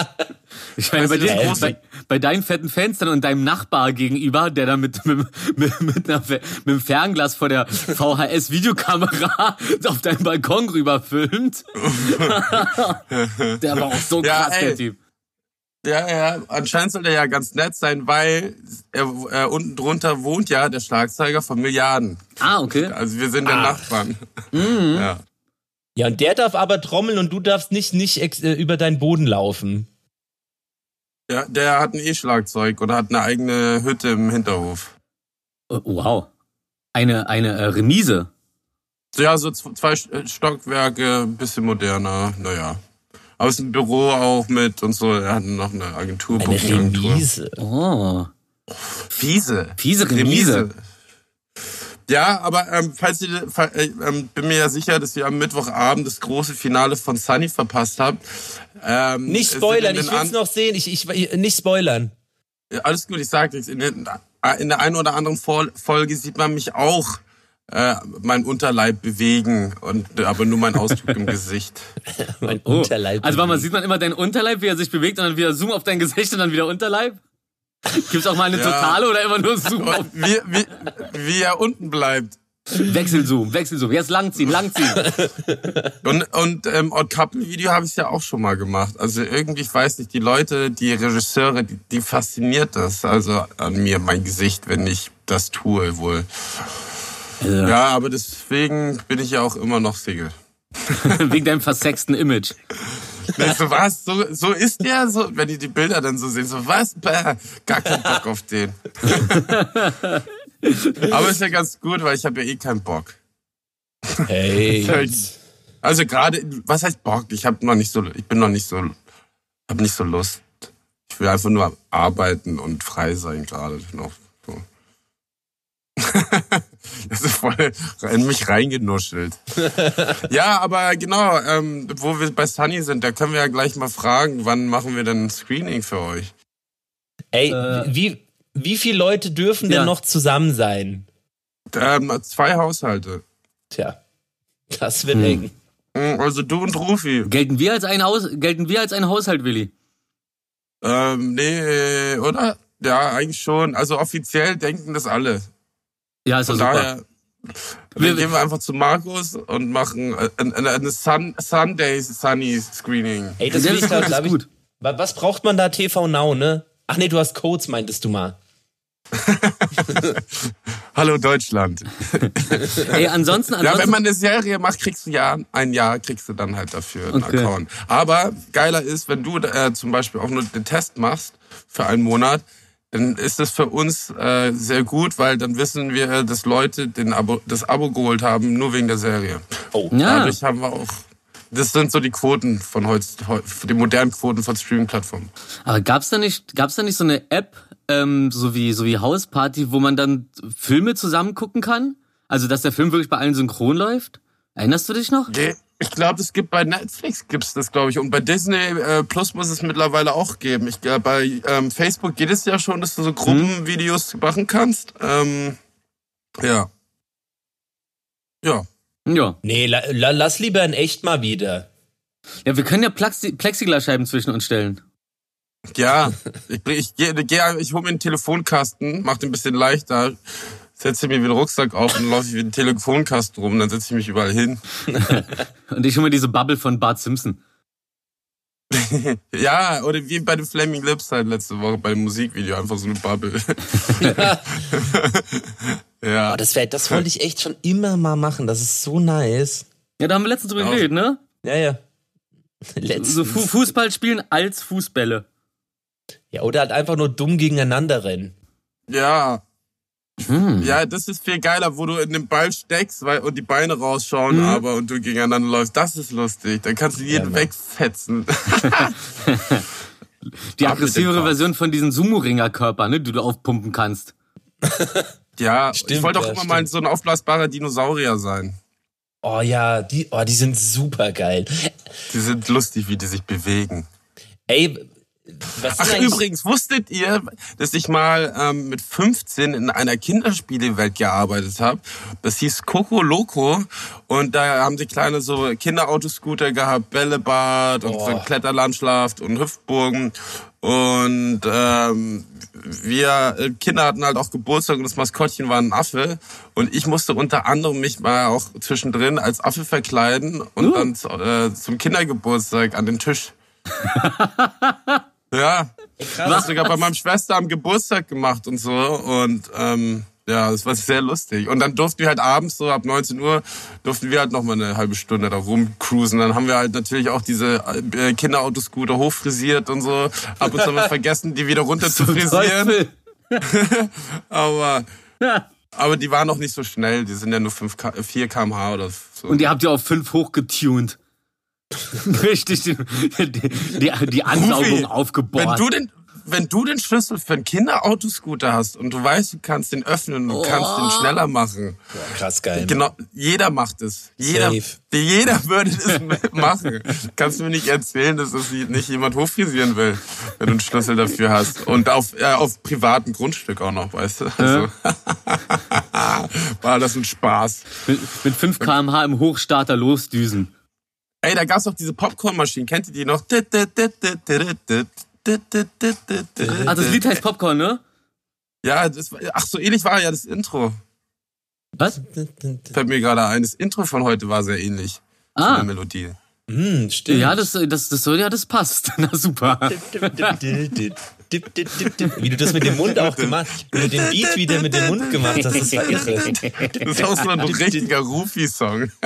Ich meine, bei, Also das bei, bei deinen fetten Fenstern und deinem Nachbar gegenüber, der da mit, mit, mit, mit, einer, mit dem Fernglas vor der VHS-Videokamera *laughs* auf deinen Balkon rüber filmt. *laughs* der war auch so Ja, krass, ey. der Typ. Ja, ja, anscheinend soll der ja ganz nett sein, weil er, äh, unten drunter wohnt ja der Schlagzeuger von Milliarden. Ah, okay. Also, wir sind ja Nachbarn. Mhm. Ja. Ja, und der darf aber trommeln und du darfst nicht, nicht ex, äh, über deinen Boden laufen. ja, der hat ein E-Schlagzeug oder hat eine eigene Hütte im Hinterhof. Oh, Wow. Eine, eine äh, Remise. So, ja, so zwei St- Stockwerke, ein bisschen moderner, naja. Ist ein Büro auch mit und so. Er hat noch eine Agentur. Eine. Remise. Oh. Fiese. Fiese Remise. Ja, aber ähm, falls ihr, äh, ähm, bin mir ja sicher, dass ihr am Mittwochabend das große Finale von Sunny verpasst habt. Ähm, Nicht spoilern, ich will's noch sehen. Ich, ich, ich nicht spoilern. Alles gut, ich sag nichts. In, den, äh, in der einen oder anderen Folge sieht man mich auch äh, mein Unterleib bewegen und aber nur mein Ausdruck im Gesicht. *laughs* Mein Oh. Unterleib. Also warte mal, sieht man immer deinen Unterleib, wie er sich bewegt und dann wieder Zoom auf dein Gesicht und dann wieder Unterleib? Gibt's auch mal eine Ja. totale oder immer nur Zoom auf wie, wie, wie er unten bleibt. Wechselzoom, Wechselzoom. Jetzt langziehen, langziehen. *laughs* Und, und ähm, Odd Couple Video habe ich ja auch schon mal gemacht. Also irgendwie, ich weiß nicht, die Leute, die Regisseure, die, die fasziniert das. Also an mir, mein Gesicht, wenn ich das tue wohl. Also, Ja, aber deswegen bin ich ja auch immer noch Single. *laughs* Wegen deinem versexten Image. Nee, so was, so, so ist der, so, wenn die die Bilder dann so sehen, so was, Bäh, gar keinen Bock auf den. *laughs* aber ist ja ganz gut, weil ich habe ja eh keinen Bock. Hey. *laughs* Also gerade, was heißt Bock? Ich habe noch nicht so, ich bin noch nicht so, habe nicht so Lust. Ich will einfach nur arbeiten und frei sein gerade noch. *laughs* Das ist voll in mich reingenuschelt. ja, aber genau, ähm, wo wir bei Sunny sind, da können wir ja gleich mal fragen, wann machen wir denn ein Screening für euch? Ey, Äh. wie, wie viele Leute dürfen Ja. denn noch zusammen sein? Ähm, zwei Haushalte. Tja, das wird Hm. eng. Hm, Also du und Rufi. Gelten wir als ein Haus, gelten wir als ein Haushalt, Willi? Ähm, nee, oder? Ja, eigentlich schon. Also offiziell denken das alle. Ja, ist doch Von super. daher Wir- wir gehen wir einfach zu Markus und machen äh, eine, eine Sun, Sunday Sunny Screening. Ey, das Ja, das ich da, ist glaub ich, gut. Wa- Was braucht man da TV Now, ne? Ach nee, du hast Codes, meintest du mal. *laughs* Hallo Deutschland. Ey, ansonsten, Ja, ansonsten wenn man eine Serie macht, kriegst du ja ein Jahr, kriegst du dann halt dafür einen Okay. Account. Aber geiler ist, wenn du äh, zum Beispiel auch nur den Test machst für einen Monat, dann ist das für uns äh, sehr gut, weil dann wissen wir, dass Leute den Abo, das Abo geholt haben, nur wegen der Serie. Oh. ja, Dadurch haben wir auch Das sind so die Quoten von heute, die modernen Quoten von Streaming-Plattformen. Aber gab's da nicht, gab's da nicht so eine App, ähm, so wie so wie Hausparty, wo man dann Filme zusammen gucken kann? Also dass der Film wirklich bei allen synchron läuft? Erinnerst du dich noch? Nee, Ich glaube, es gibt bei Netflix gibt's das, glaube ich. Und bei Disney äh, Plus muss es mittlerweile auch geben. Ich glaube, bei ähm, Facebook geht es ja schon, dass du so Gruppenvideos machen kannst. Ähm, ja. Ja. Ja. Nee, la, la, lass lieber in echt mal wieder. Ja, wir können ja Plexi Plexiglasscheiben zwischen uns stellen. Ja, ich, ich, geh, geh, ich hole mir einen Telefonkasten, mach den ein bisschen leichter, setze mir wie einen Rucksack auf und laufe ich wie einen Telefonkasten rum, dann setze ich mich überall hin. *laughs* Und ich hol mir diese Bubble von Bart Simpson. *laughs* Ja, oder wie bei den Flaming Lips halt letzte Woche bei dem Musikvideo, einfach so eine Bubble. *laughs* ja. Oh, das, wär, das wollte ich echt schon immer mal machen. Das ist so nice. Ja, da haben wir letztens drüber Ja. geredet, ne? Ja, ja. Letztens. So Fu Fußball spielen als Fußbälle. Ja, oder halt einfach nur dumm gegeneinander rennen. Ja. Hm. Ja, das ist viel geiler, wo du in den Ball steckst weil, und die Beine rausschauen, Mhm. aber und du gegeneinander läufst. Das ist lustig. Dann kannst du jeden Mann. wegfetzen. *laughs* *laughs* Die aggressivere. Version von diesen Sumo-Ringer-Körper, ne, die du aufpumpen kannst. *laughs* ja, Stimmt, ich wollte auch ja, immer mal stimmt. so ein aufblasbarer Dinosaurier sein. Oh ja, die, oh, die sind super geil. Die sind lustig, wie die sich bewegen. Ey, Ach, übrigens, wusstet ihr, dass ich mal ähm, mit 15 in einer Kinderspielewelt gearbeitet habe? Das hieß Coco Loco und da haben sie kleine so Kinderautoscooter gehabt, Bällebad und Oh. Kletterlandschaft und Hüpfburgen und ähm, wir äh, Kinder hatten halt auch Geburtstag und das Maskottchen war ein Affe und ich musste unter anderem mich mal auch zwischendrin als Affe verkleiden und Uh. dann äh, zum Kindergeburtstag an den Tisch. *laughs* Ja, das sogar bei meinem Schwester am Geburtstag gemacht und so. Und ähm, ja, das war sehr lustig. Und dann durften wir halt abends, so ab 19 Uhr, durften wir halt noch mal eine halbe Stunde da rumcruisen. Dann haben wir halt natürlich auch diese äh, Kinderautoscooter hochfrisiert und so. Ab und zu haben wir vergessen, die wieder runter *laughs* zu frisieren. *laughs* Aber, aber die waren noch nicht so schnell. Die sind ja nur 5 K 4 kmh oder so. Und ihr habt ja auf fünf hochgetuned. *laughs* Richtig, die, die, die, Ansaugung Rufi, aufgebohrt. Wenn du den, wenn du den Schlüssel für einen Kinderautoscooter hast und du weißt, du kannst den öffnen und kannst Oh. den schneller machen. krass geil. Genau, jeder macht es. Jeder, Safe. jeder würde das *laughs* machen. Kannst du mir nicht erzählen, dass das nicht jemand hochfrisieren will, wenn du einen Schlüssel dafür hast. Und auf, äh, auf privatem Grundstück auch noch, weißt du? Also, *laughs* war das ein Spaß. mit, mit 5 kmh im Hochstarter losdüsen. Ey, da gab's auch diese Popcornmaschinen. Kennt ihr die noch? Ah, das Lied heißt Popcorn, ne? Ja, das, war- ach, so ähnlich war ja das Intro. Was? Fällt mir gerade ein. Das Intro von heute war sehr ähnlich. Von Ah, der Melodie. Hm, stimmt. ja, das, das, das, soll ja, das passt. Na super. Wie du das mit dem Mund auch gemacht Wie du den Beat wieder mit dem Mund gemacht hast, das war irre. Das ist auch so ein richtiger Rufi-Song. *laughs*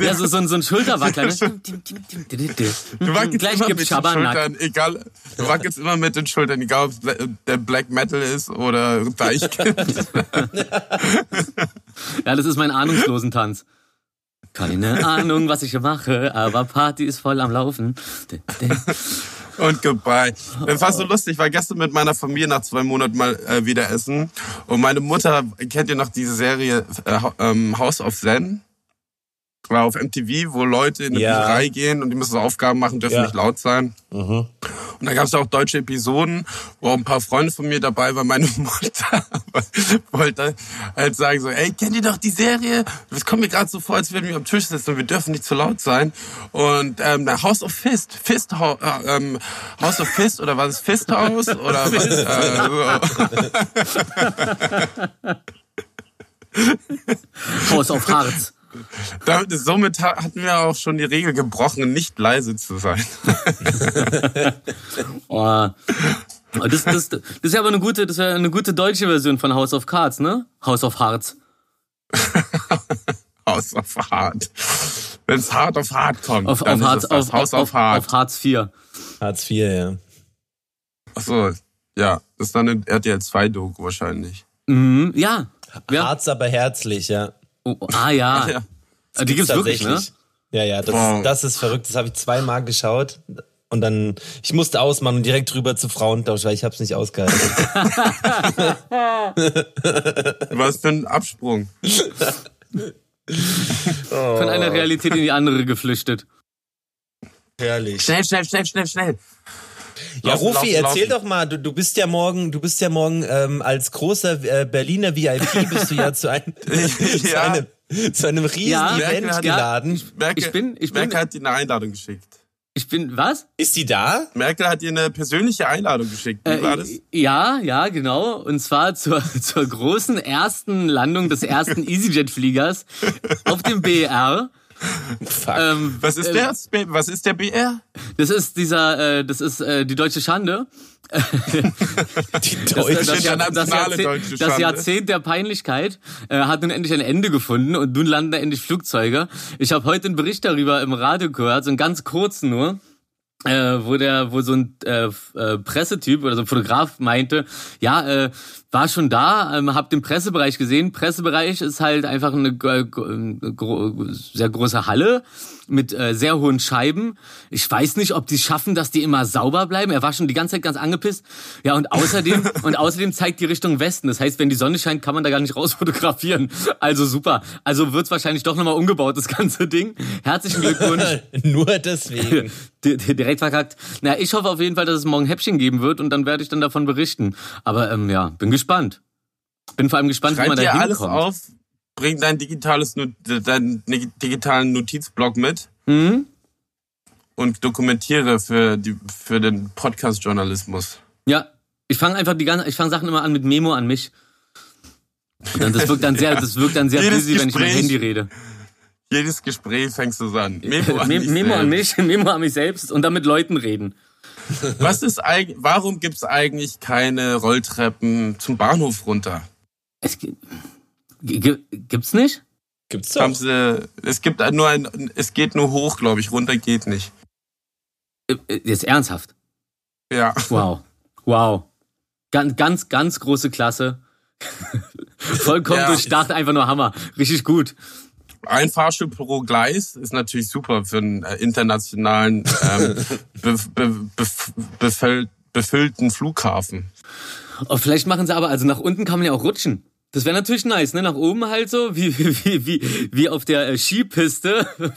Ja, so, so, ein- so ein Schulterwackler. Ne? Du wackelst Gleich immer gibt's mit den Schabernack. Schultern, egal. Du wackelst immer mit den Schultern, egal ob es der Black Metal ist oder Deichkind. *laughs* Ja, das ist mein Ahnungslosentanz. Keine Ahnung, was ich hier mache, aber Party ist voll am Laufen. Und goodbye. Das war so lustig. Ich war gestern mit meiner Familie nach zwei Monaten mal äh, wieder essen. Und meine Mutter, kennt ihr noch diese Serie äh, ähm, House of Zen? War auf MTV, wo Leute in eine Ja. Bücherei gehen und die müssen so Aufgaben machen, dürfen Ja. nicht laut sein. Und da gab es auch deutsche Episoden, wo auch ein paar Freunde von mir dabei waren. Meine *laughs* Mutter wollte halt sagen so, ey, kennt ihr doch die Serie? Es kommt mir gerade so vor, als würden wir am Tisch sitzen und wir dürfen nicht zu laut sein. Und ähm, na, House of Fist, Fist äh, ähm, House of Fist oder was ist Fist House oder was? Äh, so. Haus auf Harz. Damit, somit ha- hatten wir auch schon die Regel gebrochen, nicht leise zu sein. *laughs* Oh. Das, das, das ist ja aber eine gute, das wäre eine gute deutsche Version von House of Cards, ne? House of Harz. *laughs* House of Hard. Wenn es hart auf hart kommt, Auf, dann auf, ist Harz, es das. auf, House auf, of Hard. auf Harz 4. Hartz IV, ja. Ach so, ja, das ist dann eine RTL 2 Doku wahrscheinlich. Mhm, ja. ja. Harz aber herzlich, ja. Oh, ah ja. *laughs* Ja. Die gibt's wirklich, ne? Ja, ja, das, Wow. das ist verrückt. Das habe ich zweimal geschaut. Und dann, ich musste ausmachen und direkt rüber zu Frauentausch, weil ich habe es nicht ausgehalten. *laughs* Was für ein Absprung. *laughs* Von einer Realität in die andere geflüchtet. Herrlich. Schnell, schnell, schnell, schnell, schnell. Ja, Laufen, Rufi, laufen, erzähl laufen. doch mal, du, du bist ja morgen, du bist ja morgen ähm, als großer äh, Berliner VIP *laughs* bist du ja zu einem, *laughs* zu Ja. einem, zu einem riesen Ja, Event Merkel hat- geladen. Merkel, Ich bin- ich bin- Merkel hat dir eine Einladung geschickt. Ich bin, was? Ist die da? Merkel hat dir eine persönliche Einladung geschickt. Wie war das? Äh, ja, ja, genau. Und zwar zur, *laughs* zur großen ersten Landung des ersten EasyJet-Fliegers auf dem BER. *laughs* Fuck. Ähm, Was ist äh, der? Was ist der BR? Das ist dieser, äh, das ist äh, die deutsche Schande. *laughs* die Das, Deutsche. das, das, Internationale das, Jahrzehnt, das. Jahrzehnt der Peinlichkeit äh, hat nun endlich ein Ende gefunden und nun landen da endlich Flugzeuge. Ich habe heute einen Bericht darüber im Radio gehört, so einen ganz kurzen nur. Äh, wo der, wo so ein äh, äh, Pressetyp oder so ein Fotograf meinte, ja, äh, war schon da, ähm, hab den Pressebereich gesehen. Pressebereich ist halt einfach eine, äh, gro sehr große Halle mit äh, sehr hohen Scheiben. Ich weiß nicht, ob die schaffen, dass die immer sauber bleiben. Er war schon die ganze Zeit ganz angepisst. Ja, und außerdem *laughs* und außerdem zeigt die Richtung Westen. Das heißt, wenn die Sonne scheint, kann man da gar nicht raus fotografieren. Also super. Also wird's wahrscheinlich doch nochmal umgebaut, das ganze Ding. Herzlichen Glückwunsch. *laughs* Nur deswegen. *laughs* Di- di- direkt verkackt. Na, ich hoffe auf jeden Fall, dass es morgen Häppchen geben wird und dann werde ich dann davon berichten. Aber ähm, ja, bin gespannt. Bin vor allem gespannt, wie Schreib man da dir alles hinkommt. auf, bring dein digitales, deinen digitalen Notizblock mit Mhm. und dokumentiere für die für den Podcast-Journalismus. Ja, ich fange einfach die ganze, ich fange Sachen immer an mit Memo an mich. Und das wirkt dann sehr, *laughs* das wirkt dann sehr Jedes busy, wenn ich mit Gespräch Handy rede. Jedes Gespräch fängst du an. Memo *laughs* an, Memo, an mich, *laughs* Memo an mich selbst und dann mit Leuten reden. Was ist eigentlich, warum gibt's eigentlich keine Rolltreppen zum Bahnhof runter? Es gi- gi- gibt's nicht? Gibt's doch. sie, es gibt nur ein, es geht nur hoch, glaube ich, runter geht nicht. Äh, äh, Jetzt ernsthaft. Ja. Wow. Wow. Ganz, ganz, ganz große Klasse. *laughs* Vollkommen Ja. durchdacht, einfach nur Hammer. Richtig gut. Ein Fahrstuhl pro Gleis ist natürlich super für einen äh, internationalen, ähm, *laughs* be, be, be, befüll, befüllten Flughafen. Oh, vielleicht machen sie aber, also nach unten kann man ja auch rutschen. Das wäre natürlich nice, ne? Nach oben halt so, wie, wie, wie, wie auf der äh, Skipiste. *laughs*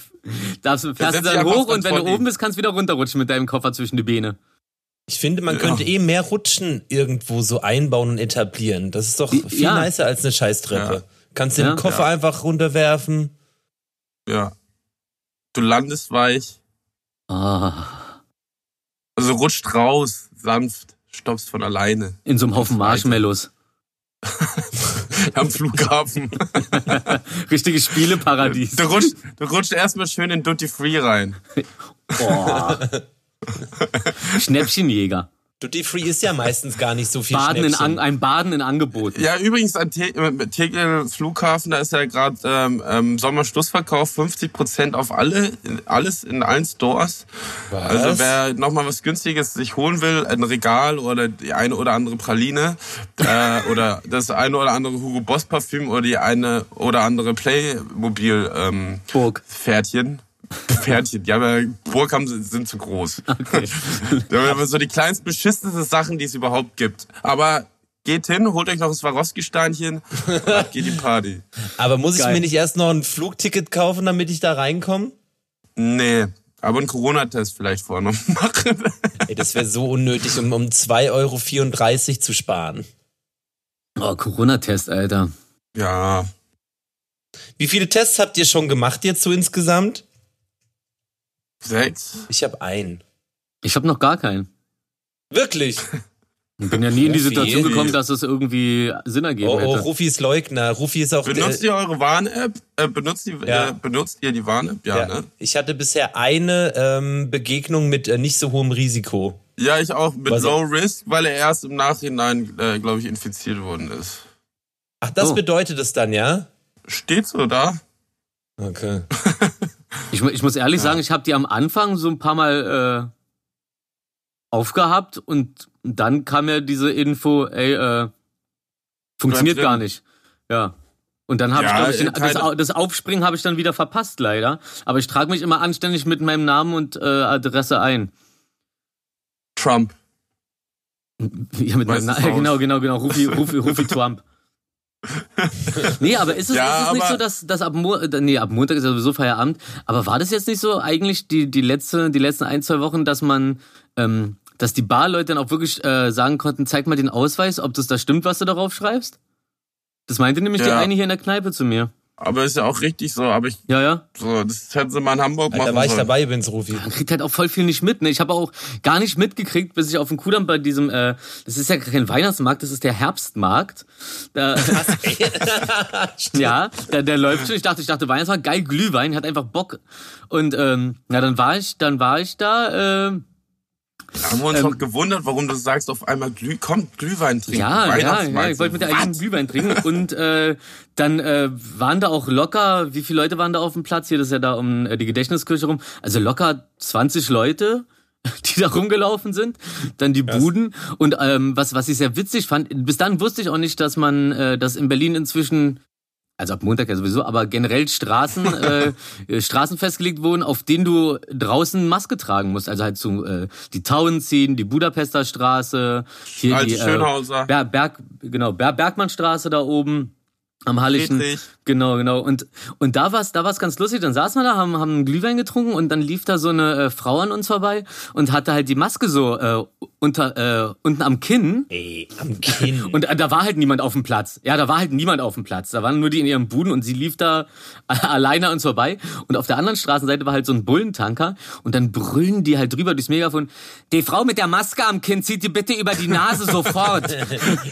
Darfst, fährst du dann hoch und wenn du oben bist, kannst du wieder runterrutschen mit deinem Koffer zwischen die Beine. Ich finde, man könnte eh mehr Rutschen irgendwo so einbauen und etablieren. Das ist doch viel Ja. nicer als eine Scheißtreppe. Ja. Kannst den Ja. Koffer einfach runterwerfen. Ja. Du landest weich, Ah, also rutscht raus, sanft, stoppst von alleine. in so einem Haufen Marshmallows. *laughs* Am Flughafen. *laughs* Richtiges Spieleparadies. Du rutschst, du rutschst erstmal schön in Duty Free rein. *laughs* Boah. Schnäppchenjäger. Duty Free ist ja meistens gar nicht so viel Baden in. An ein Baden in Angeboten. Ja, übrigens an äh, Tegel Flughafen, da ist ja gerade ähm, ähm, Sommerschlussverkauf, 50 Prozent auf alle, in, alles in allen Stores. Was? Also wer nochmal was Günstiges sich holen will, ein Regal oder die eine oder andere Praline äh, oder das eine oder andere Hugo Boss Parfüm oder die eine oder andere Playmobil ähm, Burg. Pferdchen. Pferdchen, ja, aber Burg haben, sie- sind zu groß. Okay. *laughs* Ja, aber so die kleinst beschissensten Sachen, die es überhaupt gibt. Aber geht hin, holt euch noch ein Swarovski-Steinchen und geht die Party. Aber muss ich Geil. mir nicht erst noch ein Flugticket kaufen, damit ich da reinkomme? Nee, aber einen Corona-Test vielleicht vorher noch *laughs* machen. Ey, das wäre so unnötig, um, um 2,34 Euro zu sparen. Oh, Corona-Test, Alter. Ja, Wie viele Tests habt ihr schon gemacht jetzt so insgesamt? Sechs. Ich habe einen. Ich habe noch gar keinen. Wirklich? Ich bin ja nie in die. Situation gekommen, dass es irgendwie Sinn ergeben Oh, oh, hätte. Rufis Leugner. Rufi ist auch Benutzt der, ihr eure Warn-App? Äh, benutzt, die, Ja. äh, benutzt ihr die Warn-App? Ja, ja, ne? Ich hatte bisher eine ähm, Begegnung mit äh, nicht so hohem Risiko. Ja, ich auch mit Was- Low Risk, weil er erst im Nachhinein, äh, glaube ich, infiziert worden ist. Ach, das Oh. bedeutet es dann, ja? Steht so da? Okay. *laughs* Ich, ich muss ehrlich sagen, ich habe die am Anfang so ein paar Mal äh, aufgehabt und dann kam ja diese Info, ey, äh, funktioniert gar nicht. Ja. Und dann habe Ja, ich, glaube ich, den, äh, das, das Aufspringen habe ich dann wieder verpasst, leider. Aber ich trage mich immer anständig mit meinem Namen und äh, Adresse ein. Trump. Ja, mit meinem Namen. *laughs* Genau, genau, genau. Rufi, Rufi, Rufi *laughs* Trump. Nee, aber ist es, Ja, ist es nicht so, dass, dass ab, Mo äh, nee, ab Montag ist ja sowieso Feierabend, aber war das jetzt nicht so eigentlich die, die, letzte, die letzten ein, zwei Wochen, dass man, ähm, dass die Barleute dann auch wirklich äh, sagen konnten, zeig mal den Ausweis, ob das da stimmt, was du darauf schreibst? Das meinte nämlich der Ja. eine hier in der Kneipe zu mir. Aber ist ja auch richtig so. Aber ich, Ja, ja. so, das hätten sie mal in Hamburg machen Da war ich sollen. dabei, bin's Rufi. Man kriegt halt auch voll viel nicht mit. Ne? Ich habe auch gar nicht mitgekriegt, bis ich auf dem Kudamm bei diesem, äh, das ist ja kein Weihnachtsmarkt, das ist der Herbstmarkt. Da, *laughs* *laughs* ja, der, der läuft schon. Ich dachte, ich dachte Weihnachtsmarkt, geil Glühwein, hat einfach Bock. Und ähm, ja, dann war ich, dann war ich da. Äh, Da haben wir uns Ähm, auch gewundert, warum du sagst, auf einmal Glüh, kommt Glühwein trinken. Ja, ja, ja, ich wollte mit der eigenen Glühwein trinken *laughs* und äh, dann äh, waren da auch locker, wie viele Leute waren da auf dem Platz? Hier, das ist ja da um äh, die Gedächtniskirche rum. Also locker 20 Leute, *laughs* die da rumgelaufen sind. Dann die Buden und ähm, was was ich sehr witzig fand, bis dann wusste ich auch nicht, dass man äh, dass in Berlin inzwischen also ab Montag ja sowieso, aber generell Straßen, *laughs* äh, äh, Straßen festgelegt wurden, auf denen du draußen Maske tragen musst. Also halt so äh, die Tauenziehen, die Budapester Straße, hier Alte die äh, Schönhauser. Ber Berg, genau, Ber Bergmannstraße da oben am Hallischen. Friedrich. Genau, genau. Und, und da war's, da war's ganz lustig. Dann saßen wir da, haben, haben einen Glühwein getrunken und dann lief da so eine äh, Frau an uns vorbei und hatte halt die Maske so äh, unter, äh, unten am Kinn. Ey, am Kinn. *laughs* Und äh, da war halt niemand auf dem Platz. Ja, da war halt niemand auf dem Platz. Da waren nur die in ihrem Buden und sie lief da *laughs* alleine an uns vorbei. Und auf der anderen Straßenseite war halt so ein Bullentanker. Und dann brüllen die halt drüber durchs Megafon. Die Frau mit der Maske am Kinn zieht die bitte über die Nase sofort. *laughs*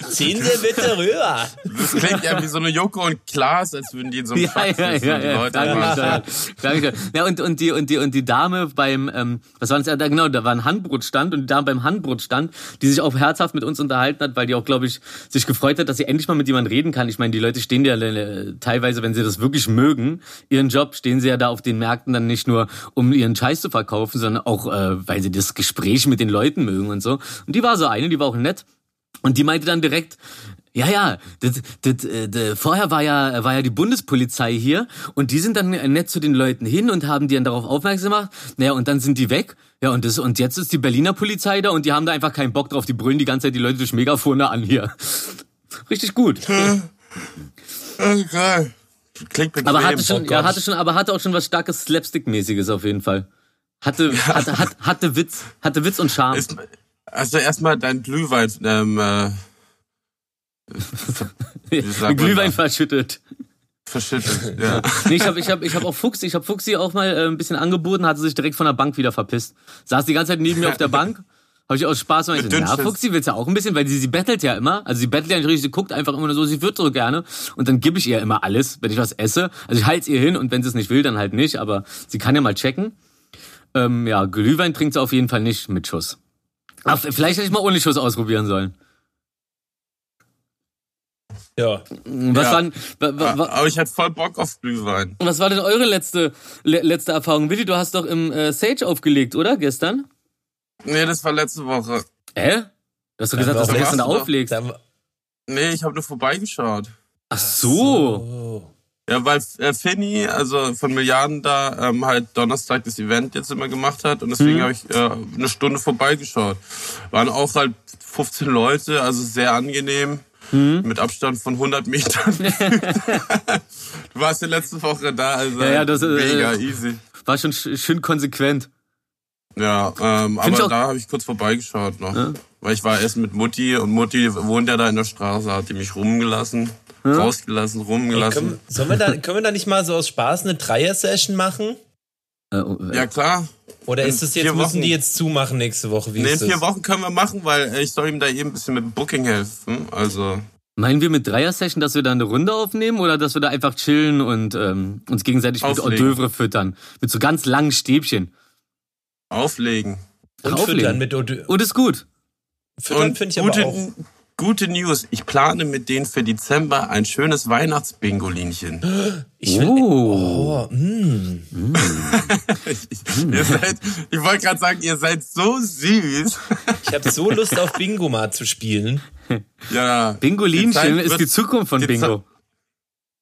Ziehen Sie bitte rüber. Das klingt ja wie so eine Joko und Klaas, als würden die in so einem Ja, Truck ja, ja, ja. Leute danke. Ja, und, und die, und die, und die Dame beim, ähm, was war das? Ja, da, genau, da war ein Handbrotstand und die Dame beim Handbrotstand, die sich auch herzhaft mit uns unterhalten hat, weil die auch, glaube ich, sich gefreut hat, dass sie endlich mal mit jemandem reden kann. Ich meine, die Leute stehen ja äh, teilweise, wenn sie das wirklich mögen, ihren Job, stehen sie ja da auf den Märkten dann nicht nur, um ihren Scheiß zu verkaufen, sondern auch, äh, weil sie das Gespräch mit den Leuten mögen und so. Und die war so eine, die war auch nett. Und die meinte dann direkt, ja, ja, das, das, äh, das, vorher war ja, war ja die Bundespolizei hier und die sind dann nett zu den Leuten hin und haben die dann darauf aufmerksam gemacht. Naja, und dann sind die weg. Ja, und das, und jetzt ist die Berliner Polizei da und die haben da einfach keinen Bock drauf. Die brüllen die ganze Zeit die Leute durch Megafone an hier. *laughs* Richtig gut. Okay. Klingt bequem. Aber hatte schon, Oh ja, hatte schon, aber hatte auch schon was starkes Slapstick-mäßiges auf jeden Fall. Hatte, hatte, hatte, hatte Witz, hatte Witz und Charme. Ist, also erstmal dein Glühwein, ähm, äh, Glühwein verschüttet. verschüttet. Ja. *laughs* Nee, ich habe ich hab, ich hab auch Fuchs, ich hab Fuchsi auch mal äh, ein bisschen angeboten, hatte sich direkt von der Bank wieder verpisst. Saß die ganze Zeit neben mir auf der Bank. *laughs* Habe ich aus Spaß na Dünnschiss. Fuchsi willst du auch ein bisschen, weil sie, sie bettelt ja immer. Also sie bettelt ja nicht richtig, sie guckt einfach immer nur so, sie wird so gerne. Und dann gebe ich ihr immer alles, wenn ich was esse. Also ich halte ihr hin und wenn sie es nicht will, dann halt nicht. Aber sie kann ja mal checken. Ähm, ja, Glühwein trinkt sie auf jeden Fall nicht mit Schuss. Aber vielleicht hätte ich mal ohne Schuss ausprobieren sollen. Ja. Was, Ja. waren, wa, wa, wa, Aber ich hatte voll Bock auf Glühwein. was war denn eure letzte, le, letzte Erfahrung? Willi, du hast doch im äh, Sage aufgelegt, oder? Gestern? Nee, das war letzte Woche. Hä? Du hast doch gesagt, war dass du gestern doch- auflegst. Nee, ich habe nur vorbeigeschaut. Ach so. Ja, weil äh, Finny, also von Milliarden da, ähm, halt Donnerstag das Event jetzt immer gemacht hat und deswegen Mhm. habe ich äh, eine Stunde vorbeigeschaut. Waren auch halt 15 Leute, also sehr angenehm. Mhm. Mit Abstand von 100 Metern. *laughs* du warst ja letzte Woche da, also Ja, ja, das, äh, mega easy. War schon sch schön konsequent. Ja, ähm, Find aber da habe ich kurz vorbeigeschaut noch. Weil ich war erst mit Mutti und Mutti wohnt ja da in der Straße, hat die mich rumgelassen, rausgelassen, rumgelassen. Können, sollen wir da, können wir da nicht mal so aus Spaß eine Dreier-Session machen? Äh, oh, äh, ja klar. Oder ist es jetzt, müssen Wochen. die jetzt zumachen nächste Woche? Wie Nee, in ist vier das? Wochen können wir machen, weil ich soll ihm da eben ein bisschen mit dem Booking helfen. Also, Meinen wir mit Dreier-Session, dass wir da eine Runde aufnehmen oder dass wir da einfach chillen und ähm, uns gegenseitig mit Auflegen. Hors d'oeuvre füttern? Mit so ganz langen Stäbchen. auflegen. Und Auflegen. füttern mit Und ist gut. Füttern Und finde ich aber gute, auch. Gute News. Ich plane mit denen für Dezember ein schönes Weihnachtsbingolinchen. Ich will, Oh. oh, mm. *laughs* ihr seid, ich wollte gerade sagen, ihr seid so süß. Ich habe so Lust auf Bingo mal zu spielen. ja. Bingolinchen ist die Zukunft von die Bingo.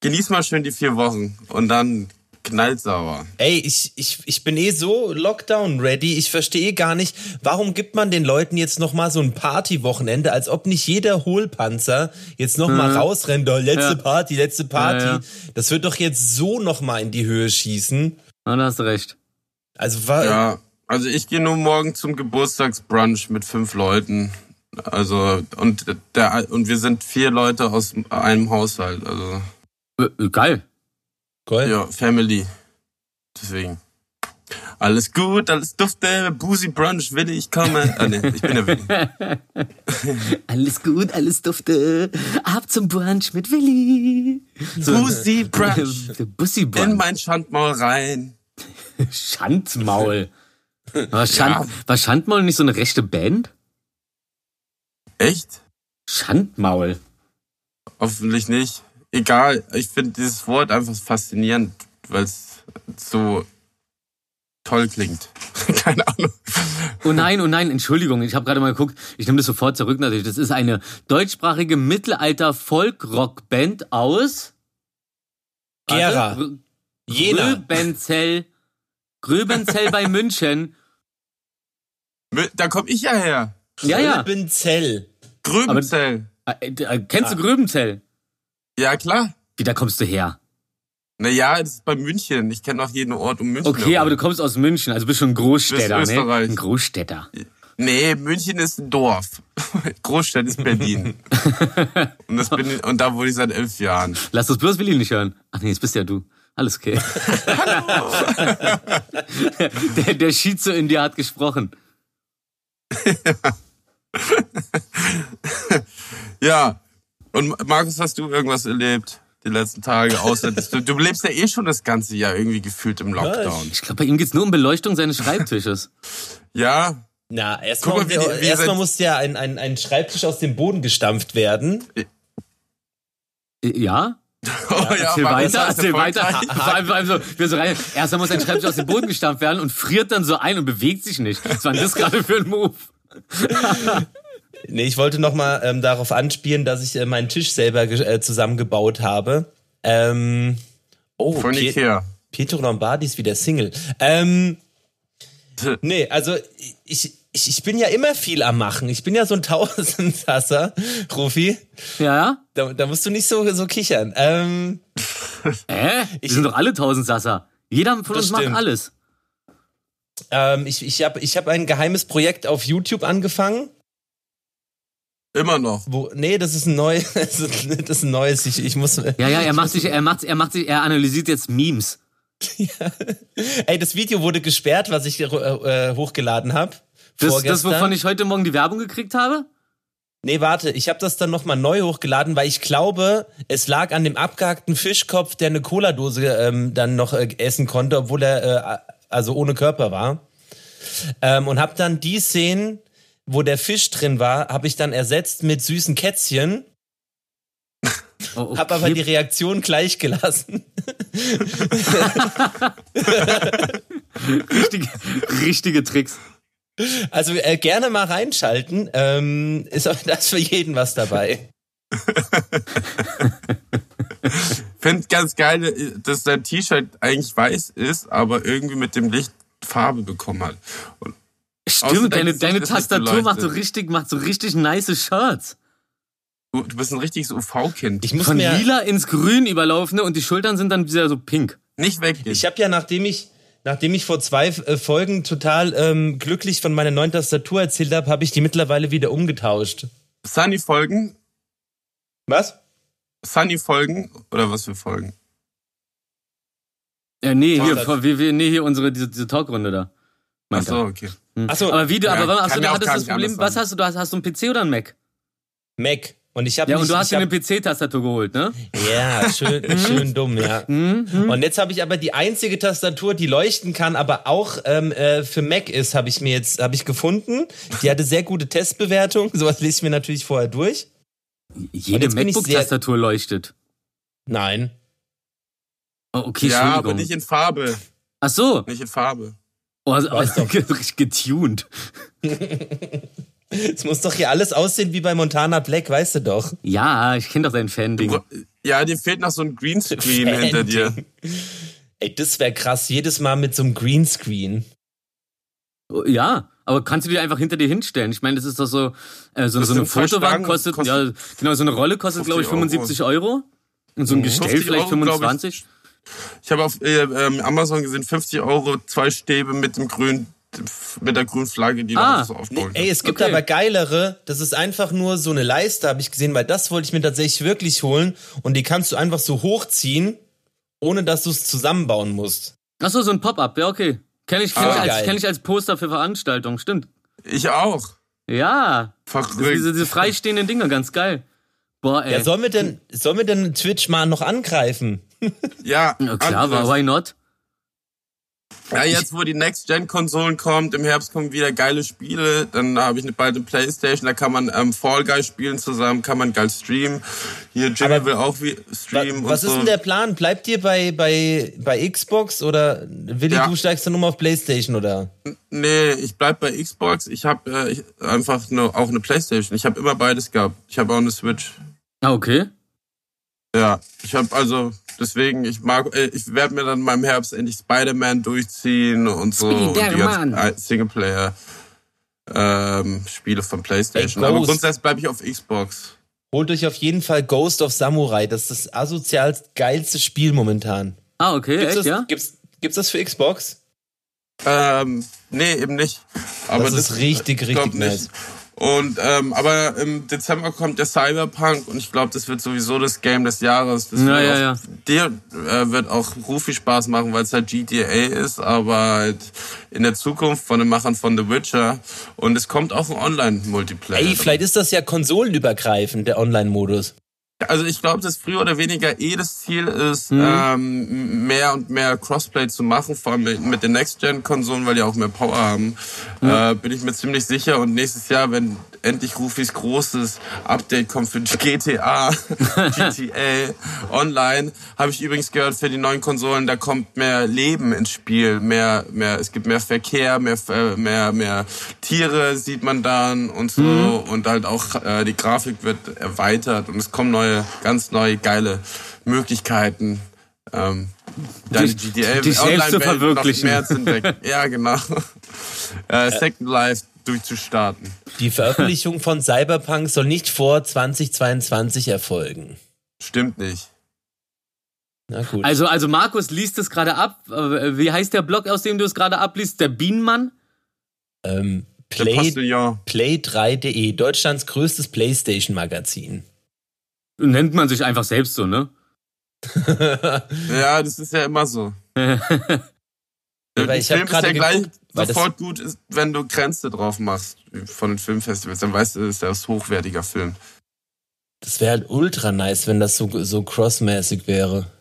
Genieß mal schön die vier Wochen und dann knallsauer. Ey, ich, ich, ich bin eh so Lockdown-ready. Ich verstehe gar nicht, warum gibt man den Leuten jetzt noch mal so ein Party-Wochenende, als ob nicht jeder Hohlpanzer jetzt noch mal rausrennt. Oh, letzte Ja. Party, letzte Party. Ja, ja. Das wird doch jetzt so noch mal in die Höhe schießen. Na, da hast du recht. Also war, Ja, also ich gehe nur morgen zum Geburtstagsbrunch mit fünf Leuten. Also und der und wir sind vier Leute aus einem Haushalt. Also Äh, äh, geil. Ja, Family. Deswegen. Alles gut, alles dufte, Boozy Brunch, Willi, ich komme. Ah, nee, ich bin der Willi. *laughs* Alles gut, alles dufte. Ab zum Brunch mit Willi. Boozy Brunch. *laughs* Der Bussi In Brunch. mein Schandmaul rein. *laughs* Schandmaul. War, Schand, war Schandmaul nicht so eine rechte Band? Echt? Schandmaul. Hoffentlich nicht. Egal, ich finde dieses Wort einfach faszinierend, weil es so toll klingt. *laughs* Keine Ahnung. Oh nein, oh nein, Entschuldigung, ich habe gerade mal geguckt. Ich nehme das sofort zurück natürlich. Das ist eine deutschsprachige Mittelalter-Folk-Rock-Band aus Gera. Warte, Jena. Gröbenzell. Gröbenzell bei *laughs* München. Da komm ich ja her. Ja, ja. Gröbenzell. Gröbenzell. Äh, äh, kennst du Gröbenzell? Ja, klar. Wie, da kommst du her? Naja, das ist bei München. Ich kenne auch jeden Ort um München. Okay, herum. aber du kommst aus München, also bist schon ein Großstädter, Bist ne? Ein Großstädter. Nee, München ist ein Dorf. *laughs* Großstadt ist Berlin. *laughs* und, das bin ich, und da wohne ich seit elf Jahren. Lass das bloß Willi nicht hören. Ach nee, das bist ja du. Alles okay. *laughs* der, der Schizo in dir hat gesprochen. Ja. Und Markus, hast du irgendwas erlebt die letzten Tage? Außer du, du lebst ja eh schon das ganze Jahr irgendwie gefühlt im Lockdown. Ich glaube, bei ihm geht's nur um Beleuchtung seines Schreibtisches. Ja. Na, erstmal seit- muss ja ein, ein, ein Schreibtisch aus dem Boden gestampft werden. Äh, Ja? *laughs* Oh, ja, Erzähl war weiter, das erzähl weiter. *laughs* Vor allem, vor allem so, wir so rein. Erstmal muss ein Schreibtisch aus dem Boden gestampft werden und friert dann so ein und bewegt sich nicht. Was war denn das gerade für ein Move? Nee, ich wollte nochmal ähm, darauf anspielen, dass ich äh, meinen Tisch selber äh, zusammengebaut habe. Ähm, oh, Von Pie- Ikea. Pietro Lombardi ist wieder Single. Ähm, *laughs* nee, also ich, ich, ich bin ja immer viel am Machen. Ich bin ja so ein *laughs* Tausendsasser, Rufi. Ja, ja? Da, da musst du nicht so, so kichern. Ähm, *laughs* Hä? Wir sind doch alle Tausendsasser. Jeder von uns macht stimmt. alles. ähm, ich ich habe ich hab ein geheimes Projekt auf YouTube angefangen. Immer noch. Wo, nee, das ist ein neues. *laughs* Das ist, ein neues. Ich, ich muss. Ja, ja, er macht sich, er macht, er macht sich, er analysiert jetzt Memes. *laughs* Ey, das Video wurde gesperrt, was ich äh, äh, hochgeladen habe. Das, das, wovon ich heute Morgen die Werbung gekriegt habe? Nee, warte, ich habe das dann nochmal neu hochgeladen, weil ich glaube, es lag an dem abgehackten Fischkopf, der eine Cola-Dose ähm, dann noch äh, essen konnte, obwohl er äh, also ohne Körper war. Ähm, und habe dann die Szenen, wo der Fisch drin war, habe ich dann ersetzt mit süßen Kätzchen, Oh, okay. habe aber die Reaktion gleich gelassen. richtige, richtige Tricks. Also äh, gerne mal reinschalten, ähm, ist auch das für jeden was dabei. *laughs* Find ganz geil, dass dein T-Shirt eigentlich weiß ist, aber irgendwie mit dem Licht Farbe bekommen hat. Und Stimmt, dein deine, deine Tastatur macht so richtig, macht so richtig nice Shirts. du, du bist ein richtiges UV-Kind. Ich muss Von mir, lila ins Grün überlaufende und die Schultern sind dann wieder so pink. Nicht weggehen. Ich habe ja, nachdem ich, nachdem ich vor zwei äh, Folgen total ähm, glücklich von meiner neuen Tastatur erzählt habe, habe ich die mittlerweile wieder umgetauscht. Sunny-Folgen? Was? Sunny-Folgen? Oder was für Folgen? Ja, nee, hier, wir, wir, nee, hier unsere, diese, diese Talkrunde da. Ach so, okay. Achso, Aber wie du, Ja, aber kann achso, du hattest das Problem, was hast du, du hast, hast du einen PC oder einen Mac? Mac. Und ich habe Ja, nicht, und du hast dir hab, eine PC-Tastatur geholt, ne? Ja, schön, *laughs* schön dumm, ja. Und jetzt habe ich aber die einzige Tastatur, die leuchten kann, aber auch ähm, äh, für Mac ist, habe ich mir jetzt, habe ich gefunden. Die hatte sehr gute Testbewertung. *laughs* Sowas lese ich mir natürlich vorher durch. Jede jetzt bin ich sehr- MacBook-Tastatur leuchtet. Nein. Oh, okay, ja, aber nicht in Farbe. Ach so. Nicht in Farbe. Oh, also, *laughs* richtig getuned. Es muss doch hier alles aussehen wie bei Montana Black, weißt du doch. Ja, ich kenne doch dein Fan-Ding. Ja, dir fehlt noch so ein Greenscreen hinter dir. Ey, das wäre krass, jedes Mal mit so einem Greenscreen. Oh, Ja, aber kannst du die einfach hinter dir hinstellen? Ich meine, das ist doch so, äh, so, so eine Fotowand kostet, kostet ja, genau, so eine Rolle kostet, glaube ich, 50 75 Euro. Und so ein Gestell 50 vielleicht Euro, glaub ich. 25. Ich habe auf äh, ähm, Amazon gesehen, 50 Euro, zwei Stäbe mit dem grünen, mit der grünen Flagge, die Ah, so aufbauen. Ey, es gibt Okay. aber geilere, das ist einfach nur so eine Leiste, habe ich gesehen, weil das wollte ich mir tatsächlich wirklich holen und die kannst du einfach so hochziehen, ohne dass du es zusammenbauen musst. Ach so, so ein Pop-up, ja, okay. Kenn ich, kenn, Ah, ich als, kenn ich als Poster für Veranstaltungen, stimmt. Ich auch. Ja, Verrückt. diese, diese freistehenden Dinger, ganz geil. Boah, ey. Ja, sollen wir denn, sollen wir denn Twitch mal noch angreifen? *laughs* Ja, Ja, klar, anderes. why not? Ja, jetzt wo die Next-Gen-Konsolen kommt, im Herbst kommen wieder geile Spiele. Dann habe ich eine bald eine Playstation, da kann man ähm, Fall Guys spielen zusammen, kann man geil streamen. Hier Jimmy Aber will auch wie Wa- streamen Was und ist so. denn der Plan? Bleibt ihr bei, bei, bei Xbox oder Willi, Ja. du steigst dann nur mal auf Playstation oder? Nee, ich bleib bei Xbox. Ich habe äh, einfach nur auch eine Playstation. Ich habe immer beides gehabt. Ich habe auch eine Switch. Ah, okay. Ja, ich habe also deswegen ich mag äh, ich werde mir dann mal im Herbst endlich Spider-Man durchziehen und so und die ganzen Singleplayer ähm, Spiele von PlayStation. Aber grundsätzlich bleibe ich auf Xbox. Holt euch auf jeden Fall Ghost of Samurai. Das ist das asozialst geilste Spiel momentan. Ah, okay, Gibt's echt, das, ja? gibt's, gibt's das für Xbox? Ähm, nee, eben nicht. Aber Das ist richtig, glaub richtig nice. Und ähm, aber im Dezember kommt der Cyberpunk und ich glaube, das wird sowieso das Game des Jahres. Das Ja, wird ja, auch, ja. Dir äh, wird auch Rufi Spaß machen, weil es halt GTA ist, aber halt in der Zukunft von den Machern von The Witcher und es kommt auch ein Online-Multiplayer. Ey, vielleicht ist das ja konsolenübergreifend, der Online-Modus. Also ich glaube, dass früher oder weniger eh das Ziel ist, Mhm. ähm, mehr und mehr Crossplay zu machen, vor allem mit, mit den Next-Gen-Konsolen, weil die auch mehr Power haben. Mhm. Äh, bin ich mir ziemlich sicher. Und nächstes Jahr, wenn endlich Rufis großes Update kommt für GTA, GTA *laughs* Online, habe ich übrigens gehört, für die neuen Konsolen, da kommt mehr Leben ins Spiel, mehr, mehr, es gibt mehr Verkehr, mehr, äh, mehr, mehr Tiere sieht man dann und so und halt auch äh, die Grafik wird erweitert und es kommen neue, ganz neue geile Möglichkeiten. Ähm, deine Dich- GTA dich selbst zu verwirklichen. mehr zu entdecken. *laughs* Ja, genau. Äh, Second Life durchzustarten. Die Veröffentlichung *laughs* von Cyberpunk soll nicht vor 2022 erfolgen. Stimmt nicht. Na gut. Also, also Markus liest es gerade ab. Äh, Wie heißt der Blog, aus dem du es gerade abliest? Der Bienenmann? ähm, Play, Postillon. Play3.de, Deutschlands größtes Playstation-Magazin. Nennt man sich einfach selbst so, ne? *laughs* Ja, das ist ja immer so. weil Ein ich hab Film ist ja gleich geguckt, das- sofort gut, ist, wenn du Grenze drauf machst von den Filmfestivals. Dann weißt du, das ist ja ein hochwertiger Film. Das wäre halt ultra nice, wenn das so, so crossmäßig wäre.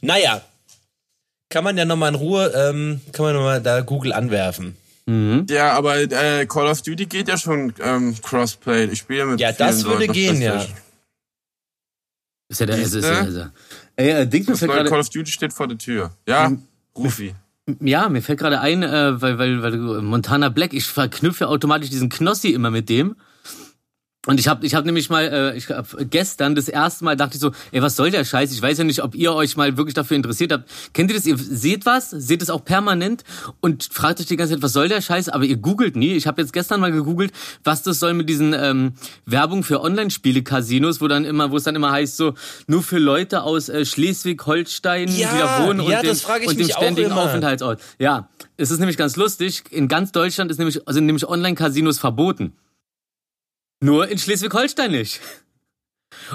Naja. Kann man ja nochmal in Ruhe, ähm, kann man nochmal da Google anwerfen. Mhm. Ja, aber äh, Call of Duty geht ja schon ähm, Crossplay. Ich spiele mit Ja, das würde Leuten gehen, ja. Ist ja der, ist, ist, ist, ist, Ey, äh, Ding, mir Das neue Call of Duty steht vor der Tür. Ja. Rufi. ja, mir fällt gerade ein, äh, weil, weil, weil du- Montana Black, ich verknüpfe automatisch diesen Knossi immer mit dem. Und ich habe ich hab nämlich mal, äh, ich hab gestern das erste Mal dachte ich so, ey, was soll der Scheiß? Ich weiß ja nicht, ob ihr euch mal wirklich dafür interessiert habt. Kennt ihr das? Ihr seht was, seht es auch permanent und fragt euch die ganze Zeit, was soll der Scheiß? Aber ihr googelt nie. Ich habe jetzt gestern mal gegoogelt, was das soll mit diesen ähm, Werbung für Online-Spiele-Casinos, wo dann immer, wo es dann immer heißt so, nur für Leute aus äh, Schleswig-Holstein, Ja, die da wohnen ja, und, ich und dem ständigen. Aufenthaltsort. Ja, es ist nämlich ganz lustig. In ganz Deutschland ist nämlich, sind nämlich Online-Casinos verboten. Nur in Schleswig-Holstein nicht.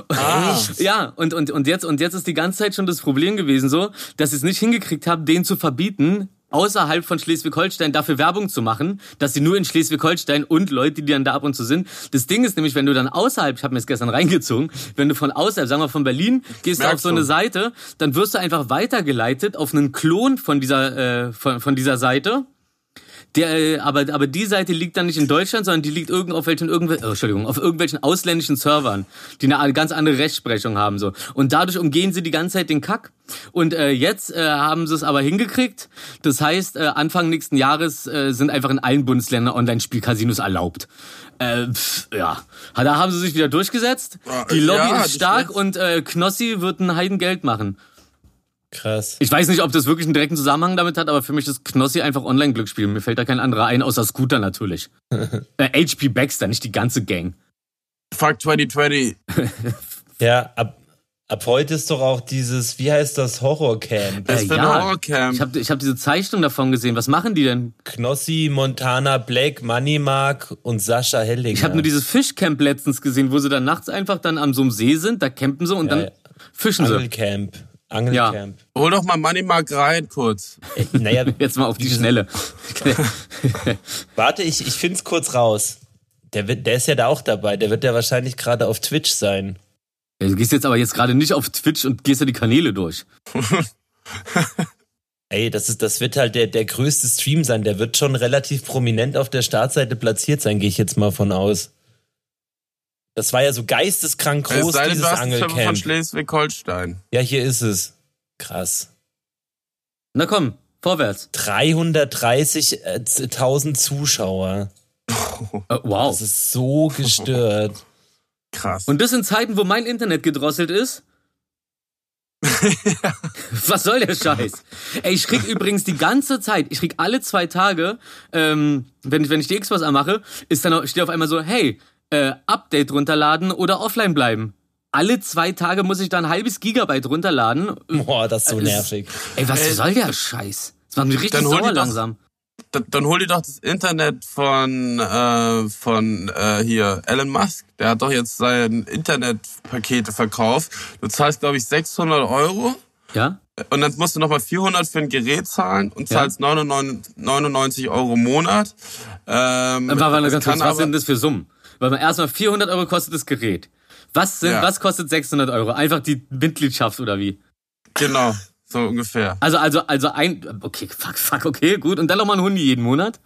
Ah. Ja, und, und, und, jetzt, und jetzt ist die ganze Zeit schon das Problem gewesen so, dass sie es nicht hingekriegt haben, den zu verbieten, außerhalb von Schleswig-Holstein dafür Werbung zu machen, dass sie nur in Schleswig-Holstein und Leute, die dann da ab und zu sind. Das Ding ist nämlich, wenn du dann außerhalb, ich habe mir das gestern reingezogen, wenn du von außerhalb, sagen wir von Berlin, gehst du auf so eine. Seite, dann wirst du einfach weitergeleitet auf einen Klon von dieser, äh, von, von dieser Seite Der, äh, aber, aber die Seite liegt dann nicht in Deutschland, sondern die liegt irgend auf welchen, irgendwel, oh, Entschuldigung, auf irgendwelchen ausländischen Servern, die eine ganz andere Rechtsprechung haben, so. Und dadurch umgehen sie die ganze Zeit den Kack. Und äh, jetzt äh, haben sie es aber hingekriegt. Das heißt, äh, Anfang nächsten Jahres äh, sind einfach in allen Bundesländern Online-Spielcasinos erlaubt. Äh, pf, ja, da haben sie sich wieder durchgesetzt. Die Lobby Ja, ist stark und äh, Knossi wird ein Heidengeld machen. Krass. Ich weiß nicht, ob das wirklich einen direkten Zusammenhang damit hat, aber für mich ist Knossi einfach Online-Glücksspiel. Mir fällt da kein anderer ein, außer Scooter natürlich. *laughs* äh, HP Baxter, nicht die ganze Gang. Fuck 2020. *laughs* Ja, ab, ab heute ist doch auch dieses, wie heißt das, Horrorcamp. Das Äh, ein Horrorcamp. Ich habe ich hab diese Zeichnung davon gesehen. Was machen die denn? Knossi, Montana Black, Moneymark und Sascha Hellinger. Ich habe nur dieses Fischcamp letztens gesehen, wo sie dann nachts einfach dann am so einem See sind, da campen sie und Ja, dann ja. fischen sie. Angelcamp. Angelcamp. Hol doch mal Moneymark rein kurz. Äh, Naja, *laughs* Jetzt mal auf die Schnelle. warte, ich, ich find's kurz raus. Der, wird, der ist ja da auch dabei. Der wird ja wahrscheinlich gerade auf Twitch sein. Du gehst jetzt aber jetzt gerade nicht auf Twitch und gehst ja die Kanäle durch. *laughs* Ey, das, ist, das wird halt der, der größte Stream sein. Der wird schon relativ prominent auf der Startseite platziert sein, gehe ich jetzt mal von aus. Das war ja so geisteskrank Es groß, denn, dieses Server von Angelcamp. Schleswig-Holstein. Ja, hier ist es. Krass. Na komm, vorwärts. 330.000 Zuschauer. *laughs* Äh, wow. Das ist so gestört. Krass. Und das in Zeiten, wo mein Internet gedrosselt ist? *laughs* Was soll der Scheiß? Ey, ich krieg übrigens die ganze Zeit, ich krieg alle zwei Tage, ähm, wenn, ich, wenn ich die Xbox anmache, ist dann auch- steht auf einmal so, hey, äh, Update runterladen oder offline bleiben. Alle zwei Tage muss ich da ein halbes Gigabyte runterladen. Boah, das ist so Äh, nervig. Ey, was Äh, soll der Scheiß? Das macht mich richtig dann hol sauer langsam. dann, dann hol dir doch das Internet von äh, von äh, hier Elon Musk. Der hat doch jetzt sein Internetpakete verkauft. Du zahlst glaube ich 600 Euro Ja? und dann musst du nochmal 400 für ein Gerät zahlen und Ja. zahlst 99, 99 Euro im Monat. Ähm, warte, das ganz kann kurz, was aber- sind das für Summen? Weil man erstmal 400 Euro kostet das Gerät. Was, sind, Ja. was kostet 600 Euro? Einfach die Mitgliedschaft oder wie? Genau, so ungefähr. Also, also, also ein, okay, fuck, fuck, okay, gut. Und dann nochmal ein Hundi jeden Monat?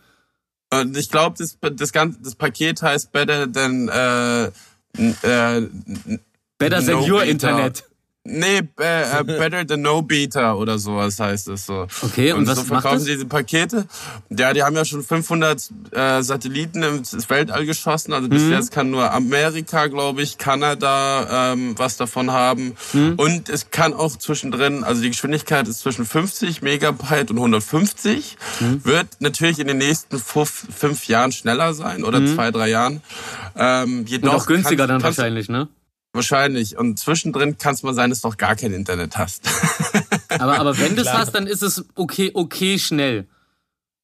Und ich glaube, das, das, ganze, das Paket heißt Better than äh, äh, Better than No your Beta. Internet. Nee, äh, Better than No Beta oder sowas heißt es so. Okay, und was so macht verkaufen das? sie diese Pakete. Ja, die haben ja schon 500 äh, Satelliten ins Weltall geschossen. Also Mhm. bis jetzt kann nur Amerika, glaube ich, Kanada ähm, was davon haben. Mhm. Und es kann auch zwischendrin, also die Geschwindigkeit ist zwischen 50 Megabyte und 150. Mhm. Wird natürlich in den nächsten fünf, fünf Jahren schneller sein oder zwei, drei Jahren. Ähm, Und jedoch auch günstiger kannst- dann wahrscheinlich, ne? Wahrscheinlich. Und zwischendrin kann es mal sein, dass du noch gar kein Internet hast. *laughs* Aber, aber wenn du es hast, dann ist es okay, okay schnell.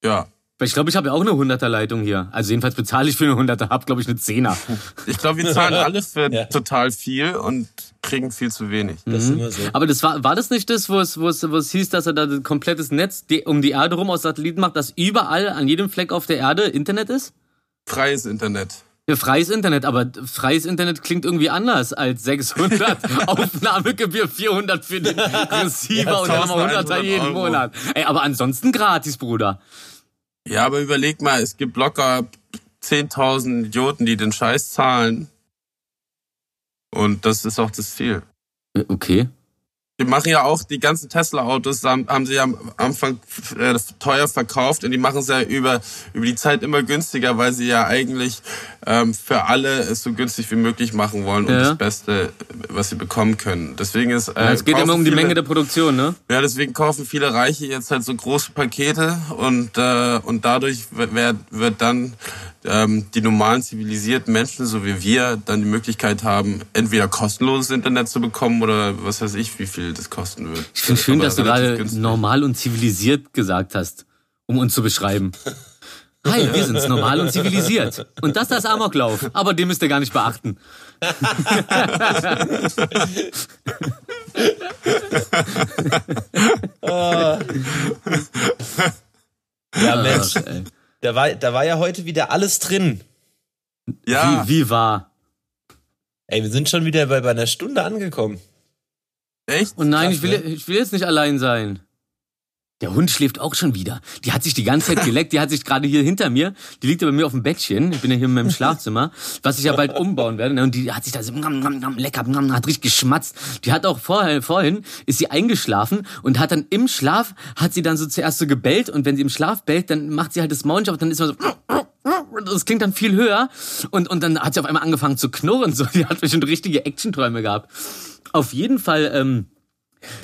ja. Weil ich glaube, ich habe ja auch eine 100er Leitung hier. Also jedenfalls bezahle ich für eine 100er, hab glaube ich eine 10er. *laughs* Ich glaube, wir zahlen alle für Ja. total viel und kriegen viel zu wenig. Das ist immer so. Aber das war, war das nicht das, wo es, wo es, wo es hieß, dass er da ein komplettes Netz um die Erde rum aus Satelliten macht, dass überall an jedem Fleck auf der Erde Internet ist? Freies Internet. Ja, freies Internet, aber freies Internet klingt irgendwie anders als 600 *laughs* Aufnahmegebühr, 400 für den Receiver und dann nochmal 100er 1100 jeden Euro. Monat. Ey, aber ansonsten gratis, Bruder. Ja, aber überleg mal, es gibt locker 10.000 Idioten, die den Scheiß zahlen. Und das ist auch das Ziel. Äh, Okay. Die machen ja auch die ganzen Tesla-Autos, haben, haben sie ja am Anfang äh, teuer verkauft und die machen es ja über, über die Zeit immer günstiger, weil sie ja eigentlich ähm, für alle es so günstig wie möglich machen wollen und Ja. das Beste, was sie bekommen können. Deswegen ist äh, Ja, es geht immer um die viele- Menge der Produktion, ne? Ja, deswegen kaufen viele Reiche jetzt halt so große Pakete und äh, und dadurch wird, wird- dann ähm, die normalen zivilisierten Menschen, so wie wir, dann die Möglichkeit haben, entweder kostenloses Internet zu bekommen oder was weiß ich, wie viel das kosten wird. Ich finde schön, dass du gerade günstig. normal und zivilisiert gesagt hast, um uns zu beschreiben. *laughs* Hi, wir sind's, normal und zivilisiert. Und das das Amoklauf. Aber den müsst ihr gar nicht beachten. Ja, Mensch, da war, da war ja heute wieder alles drin. Ja, Wie, wie war? Ey, wir sind schon wieder bei, bei einer Stunde angekommen. echt? Und nein, Krass, ich will, ne? ich will jetzt nicht allein sein. Der Hund schläft auch schon wieder. Die hat sich die ganze Zeit geleckt. Die hat sich gerade hier hinter mir. Die liegt ja bei mir auf dem Bettchen. Ich bin ja hier in meinem Schlafzimmer, was ich ja bald umbauen werde. Und die hat sich da so ngam, ngam, ngam, lecker, ngam, hat richtig geschmatzt. Die hat auch vorher, vorhin ist sie eingeschlafen und hat dann im Schlaf hat sie dann so zuerst so gebellt und wenn sie im Schlaf bellt, dann macht sie halt das Maul auf, dann ist man so das klingt dann viel höher und und dann hat sie auf einmal angefangen zu knurren. So, die hat bestimmt richtige Actionträume gehabt. Auf jeden Fall. Ähm,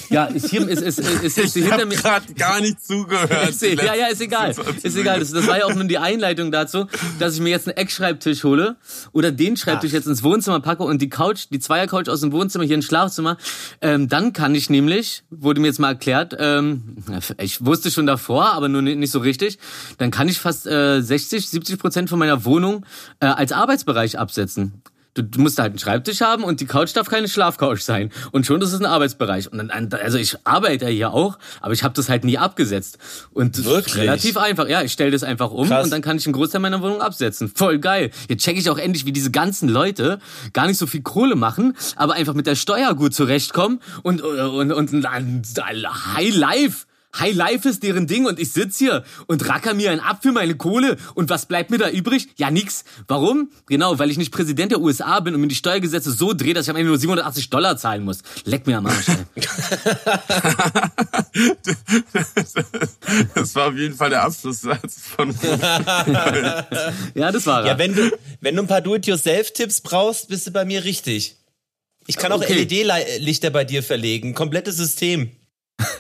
ja, ist hier ist, ist, ist, ist Ich hinter habe gerade gar nicht zugehört. *laughs* Ja, ja, ist egal. Ist egal. Das, das war ja auch nur die Einleitung dazu, dass ich mir jetzt einen Eckschreibtisch hole oder den Schreibtisch jetzt ins Wohnzimmer packe und die Couch, die Zweiercouch aus dem Wohnzimmer hier ins Schlafzimmer. Ähm, dann kann ich nämlich, wurde mir jetzt mal erklärt, ähm, ich wusste schon davor, aber nur nicht so richtig, dann kann ich fast äh, 60, 70 Prozent von meiner Wohnung äh, als Arbeitsbereich absetzen. Du, du musst halt einen Schreibtisch haben und die Couch darf keine Schlafcouch sein. Und schon ist es ein Arbeitsbereich. Und dann, also ich arbeite ja hier auch, aber ich habe das halt nie abgesetzt. Und das ist Wirklich? relativ einfach. Ja, ich stelle das einfach um Krass. und dann kann ich einen Großteil meiner Wohnung absetzen. Voll geil. Jetzt checke ich auch endlich, wie diese ganzen Leute gar nicht so viel Kohle machen, aber einfach mit der Steuer gut zurechtkommen und, und, und, und High Life. High Life ist deren Ding und ich sitz hier und racker mir einen ab für meine Kohle. Und was bleibt mir da übrig? Ja, nix. Warum? Genau, weil ich nicht Präsident der USA bin und mir die Steuergesetze so drehe, dass ich am Ende nur 780 Dollar zahlen muss. Leck mir am Arsch. *laughs* Das war auf jeden Fall der Abschlusssatz von *laughs* Ja, das war er. Ja, wenn du, wenn du ein paar Do-it-yourself-Tipps brauchst, bist du bei mir richtig. Ich kann auch Okay. LED-Lichter bei dir verlegen. Komplettes System.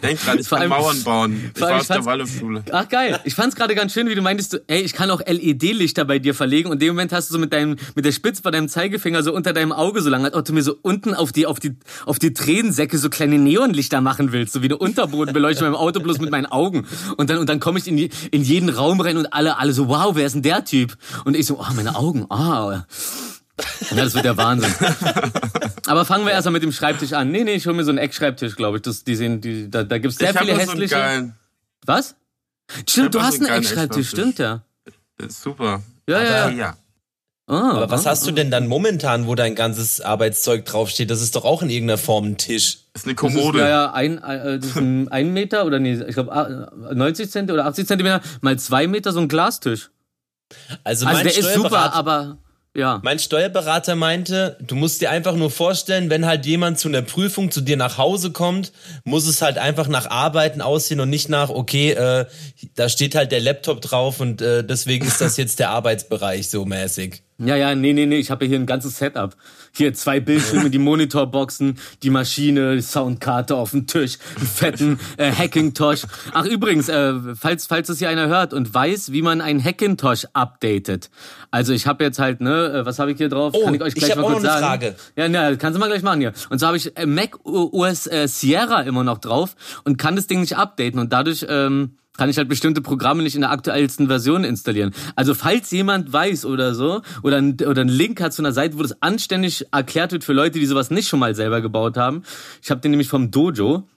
Denk dran, ich Vor kann allem- Mauern bauen. Ich war auf der Waldorfschule. Ach geil. Ich fand's gerade ganz schön, wie du meintest, du, ey, ich kann auch LED-Lichter bei dir verlegen und in dem Moment hast du so mit deinem mit der Spitze bei deinem Zeigefinger so unter deinem Auge so lang, als ob du mir so unten auf die auf die auf die Tränensäcke so kleine Neonlichter machen willst, so wie eine Unterbodenbeleuchtung beim Auto bloß mit meinen Augen und dann und dann komme ich in, die, in jeden Raum rein und alle alle so wow, wer ist denn der Typ? Und ich so, oh, meine Augen. Ah. Ja, das wird der Wahnsinn. Aber fangen wir erstmal mit dem Schreibtisch an. Nee, nee, ich hol mir so einen Eckschreibtisch, glaube ich. Das, die sehen, die, da, da gibt's sehr ich viele so einen hässliche. geilen. Was? Stimmt, du hast einen Eckschreibtisch, stimmt ja. Super. Ja, ja, ja. ja. Ah, Aber was ah, hast du denn dann momentan, wo dein ganzes Arbeitszeug draufsteht? Das ist doch auch in irgendeiner Form ein Tisch. Das ist eine Das ist, Kommode. ja, ja, ein, äh, das ist ein, *laughs* ein Meter oder nee, ich glaube 90 Zentimeter oder 80 Zentimeter mal zwei Meter so ein Glastisch. Also, Also mein, der ist super, aber ja. mein Steuerberater meinte, du musst dir einfach nur vorstellen, wenn halt jemand zu einer Prüfung zu dir nach Hause kommt, muss es halt einfach nach Arbeiten aussehen und nicht nach, okay, äh, da steht halt der Laptop drauf und äh, deswegen ist das *laughs* jetzt der Arbeitsbereich so mäßig. Ja, ja, nee, nee, nee, ich habe ja hier ein ganzes Setup. Hier zwei Bildschirme, die Monitorboxen, die Maschine, die Soundkarte auf dem Tisch, einen fetten äh, Hackintosh. Ach übrigens, äh, falls falls das hier einer hört und weiß, wie man einen Hackintosh updatet. Also ich habe jetzt halt, ne, äh, was habe ich hier drauf? Oh, Kann ich euch ich gleich hab mal auch kurz noch eine sagen? Frage. Ja, na, kannst du mal gleich machen hier. Und so habe ich äh, Mac OS äh, Sierra immer noch drauf und kann das Ding nicht updaten und dadurch ähm, kann ich halt bestimmte Programme nicht in der aktuellsten Version installieren. Also falls jemand weiß oder so oder ein, oder einen Link hat zu einer Seite, wo das anständig erklärt wird für Leute, die sowas nicht schon mal selber gebaut haben. Ich habe den nämlich vom Dojo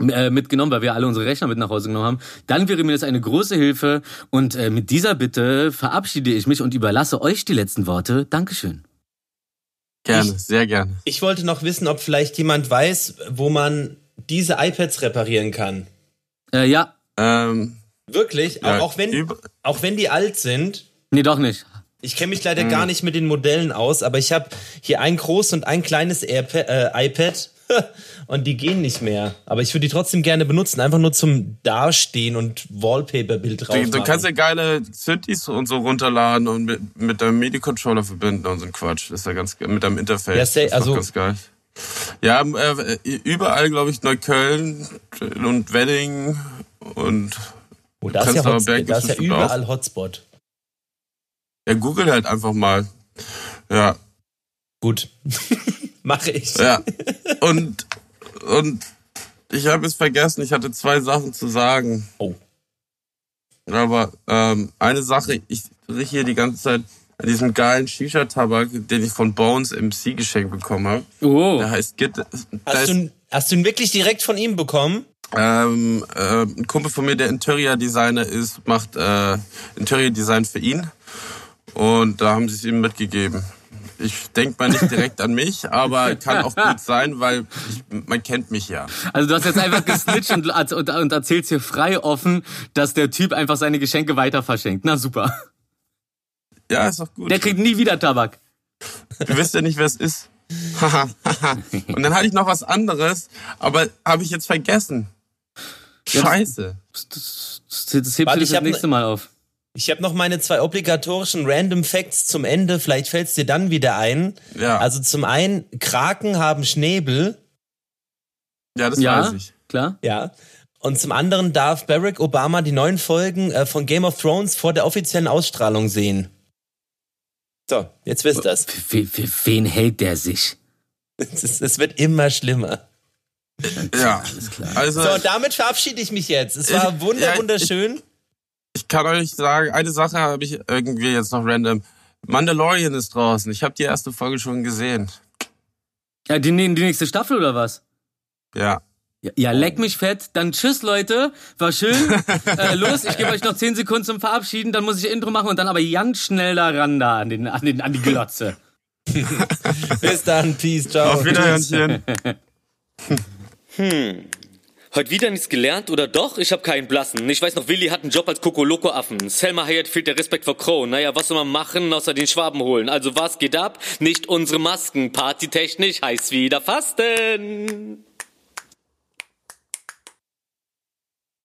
äh, mitgenommen, weil wir alle unsere Rechner mit nach Hause genommen haben, dann wäre mir das eine große Hilfe und äh, mit dieser Bitte verabschiede ich mich und überlasse euch die letzten Worte. Dankeschön. Gerne, Ich- sehr gerne. Ich wollte noch wissen, ob vielleicht jemand weiß, wo man diese iPads reparieren kann. Äh, ja, Ähm, Wirklich? ja, auch, wenn, auch wenn die alt sind. nee, doch nicht. Ich kenne mich leider Hm. gar nicht mit den Modellen aus, aber ich habe hier ein großes und ein kleines Airpa äh, iPad *laughs* und die gehen nicht mehr. Aber ich würde die trotzdem gerne benutzen, einfach nur zum Dastehen und Wallpaper-Bild drauf Du, du machen. kannst ja geile Synthes und so runterladen und mit, mit deinem MIDI-Controller verbinden und so ein Quatsch. Das ist ja ganz mit deinem Interface. Ja, say- das ist doch also- ganz geil. Ja, äh, überall, glaube ich, Neukölln und Wedding und oh, da ist ja, Berg da ist ja überall Hotspot. ja, google halt einfach mal. Ja, Gut. *laughs* Mache ich. ja. Und, und ich habe es vergessen, ich hatte zwei Sachen zu sagen. Oh. Aber ähm, eine Sache, ich rieche hier die ganze Zeit an diesem geilen Shisha-Tabak, den ich von Bones MC geschenkt bekommen habe. Oh, Der heißt Git. Da Hast du, hast du ihn wirklich direkt von ihm bekommen? ähm, äh, ein Kumpel von mir, der Interior-Designer ist, macht äh, Interior-Design für ihn. Und da haben sie es ihm mitgegeben. ich denke mal nicht direkt an mich, *laughs* aber kann auch gut sein, weil ich, man kennt mich ja. Also du hast jetzt einfach gesnitcht und, und, und erzählst hier frei offen, dass der Typ einfach seine Geschenke weiter verschenkt. Na super. Ja, ist doch gut. Der kriegt nie wieder Tabak. Du wisst ja nicht, wer es ist. und dann hatte ich noch was anderes, aber habe ich jetzt vergessen. Scheiße. Das, das, das hebt Warte, du ich das ne- nächste Mal auf. Ich habe noch meine zwei obligatorischen Random Facts zum Ende. Vielleicht fällt's dir dann wieder ein. Ja. Also zum einen, Kraken haben Schnäbel. Ja, das Ja, weiß ich. klar. Ja. Und zum anderen darf Barack Obama die neuen Folgen äh, von Game of Thrones vor der offiziellen Ausstrahlung sehen. So, jetzt wisst das. Für, für wen hält der sich? Es, wird immer schlimmer. Ja. Also, So, damit verabschiede ich mich jetzt. Es war Ich- wunder ja, ich- wunderschön. ich kann euch sagen, eine Sache habe ich irgendwie jetzt noch random. Mandalorian ist draußen. Ich habe die erste Folge schon gesehen. Ja, die, die nächste Staffel oder was? Ja. Ja, ja, leck mich fett. Dann tschüss, Leute. War schön. *laughs* äh, los, ich gebe euch noch 10 Sekunden zum Verabschieden, dann muss ich Intro machen und dann aber ganz schnell da ran da an, den, an, den, an die Glotze. *laughs* Bis dann. Peace. Ciao. Auf Wiederhörnchen. Heute *laughs* wieder nichts gelernt oder doch? Ich hab keinen blassen. Ich weiß noch, Willi hat einen Job als Kokoloko-Affen. Selma Hayek fehlt der Respekt vor Crow. Naja, was soll man machen, außer den Schwaben holen? Also was geht ab? Nicht unsere Masken. Partytechnisch heißt wieder Fasten.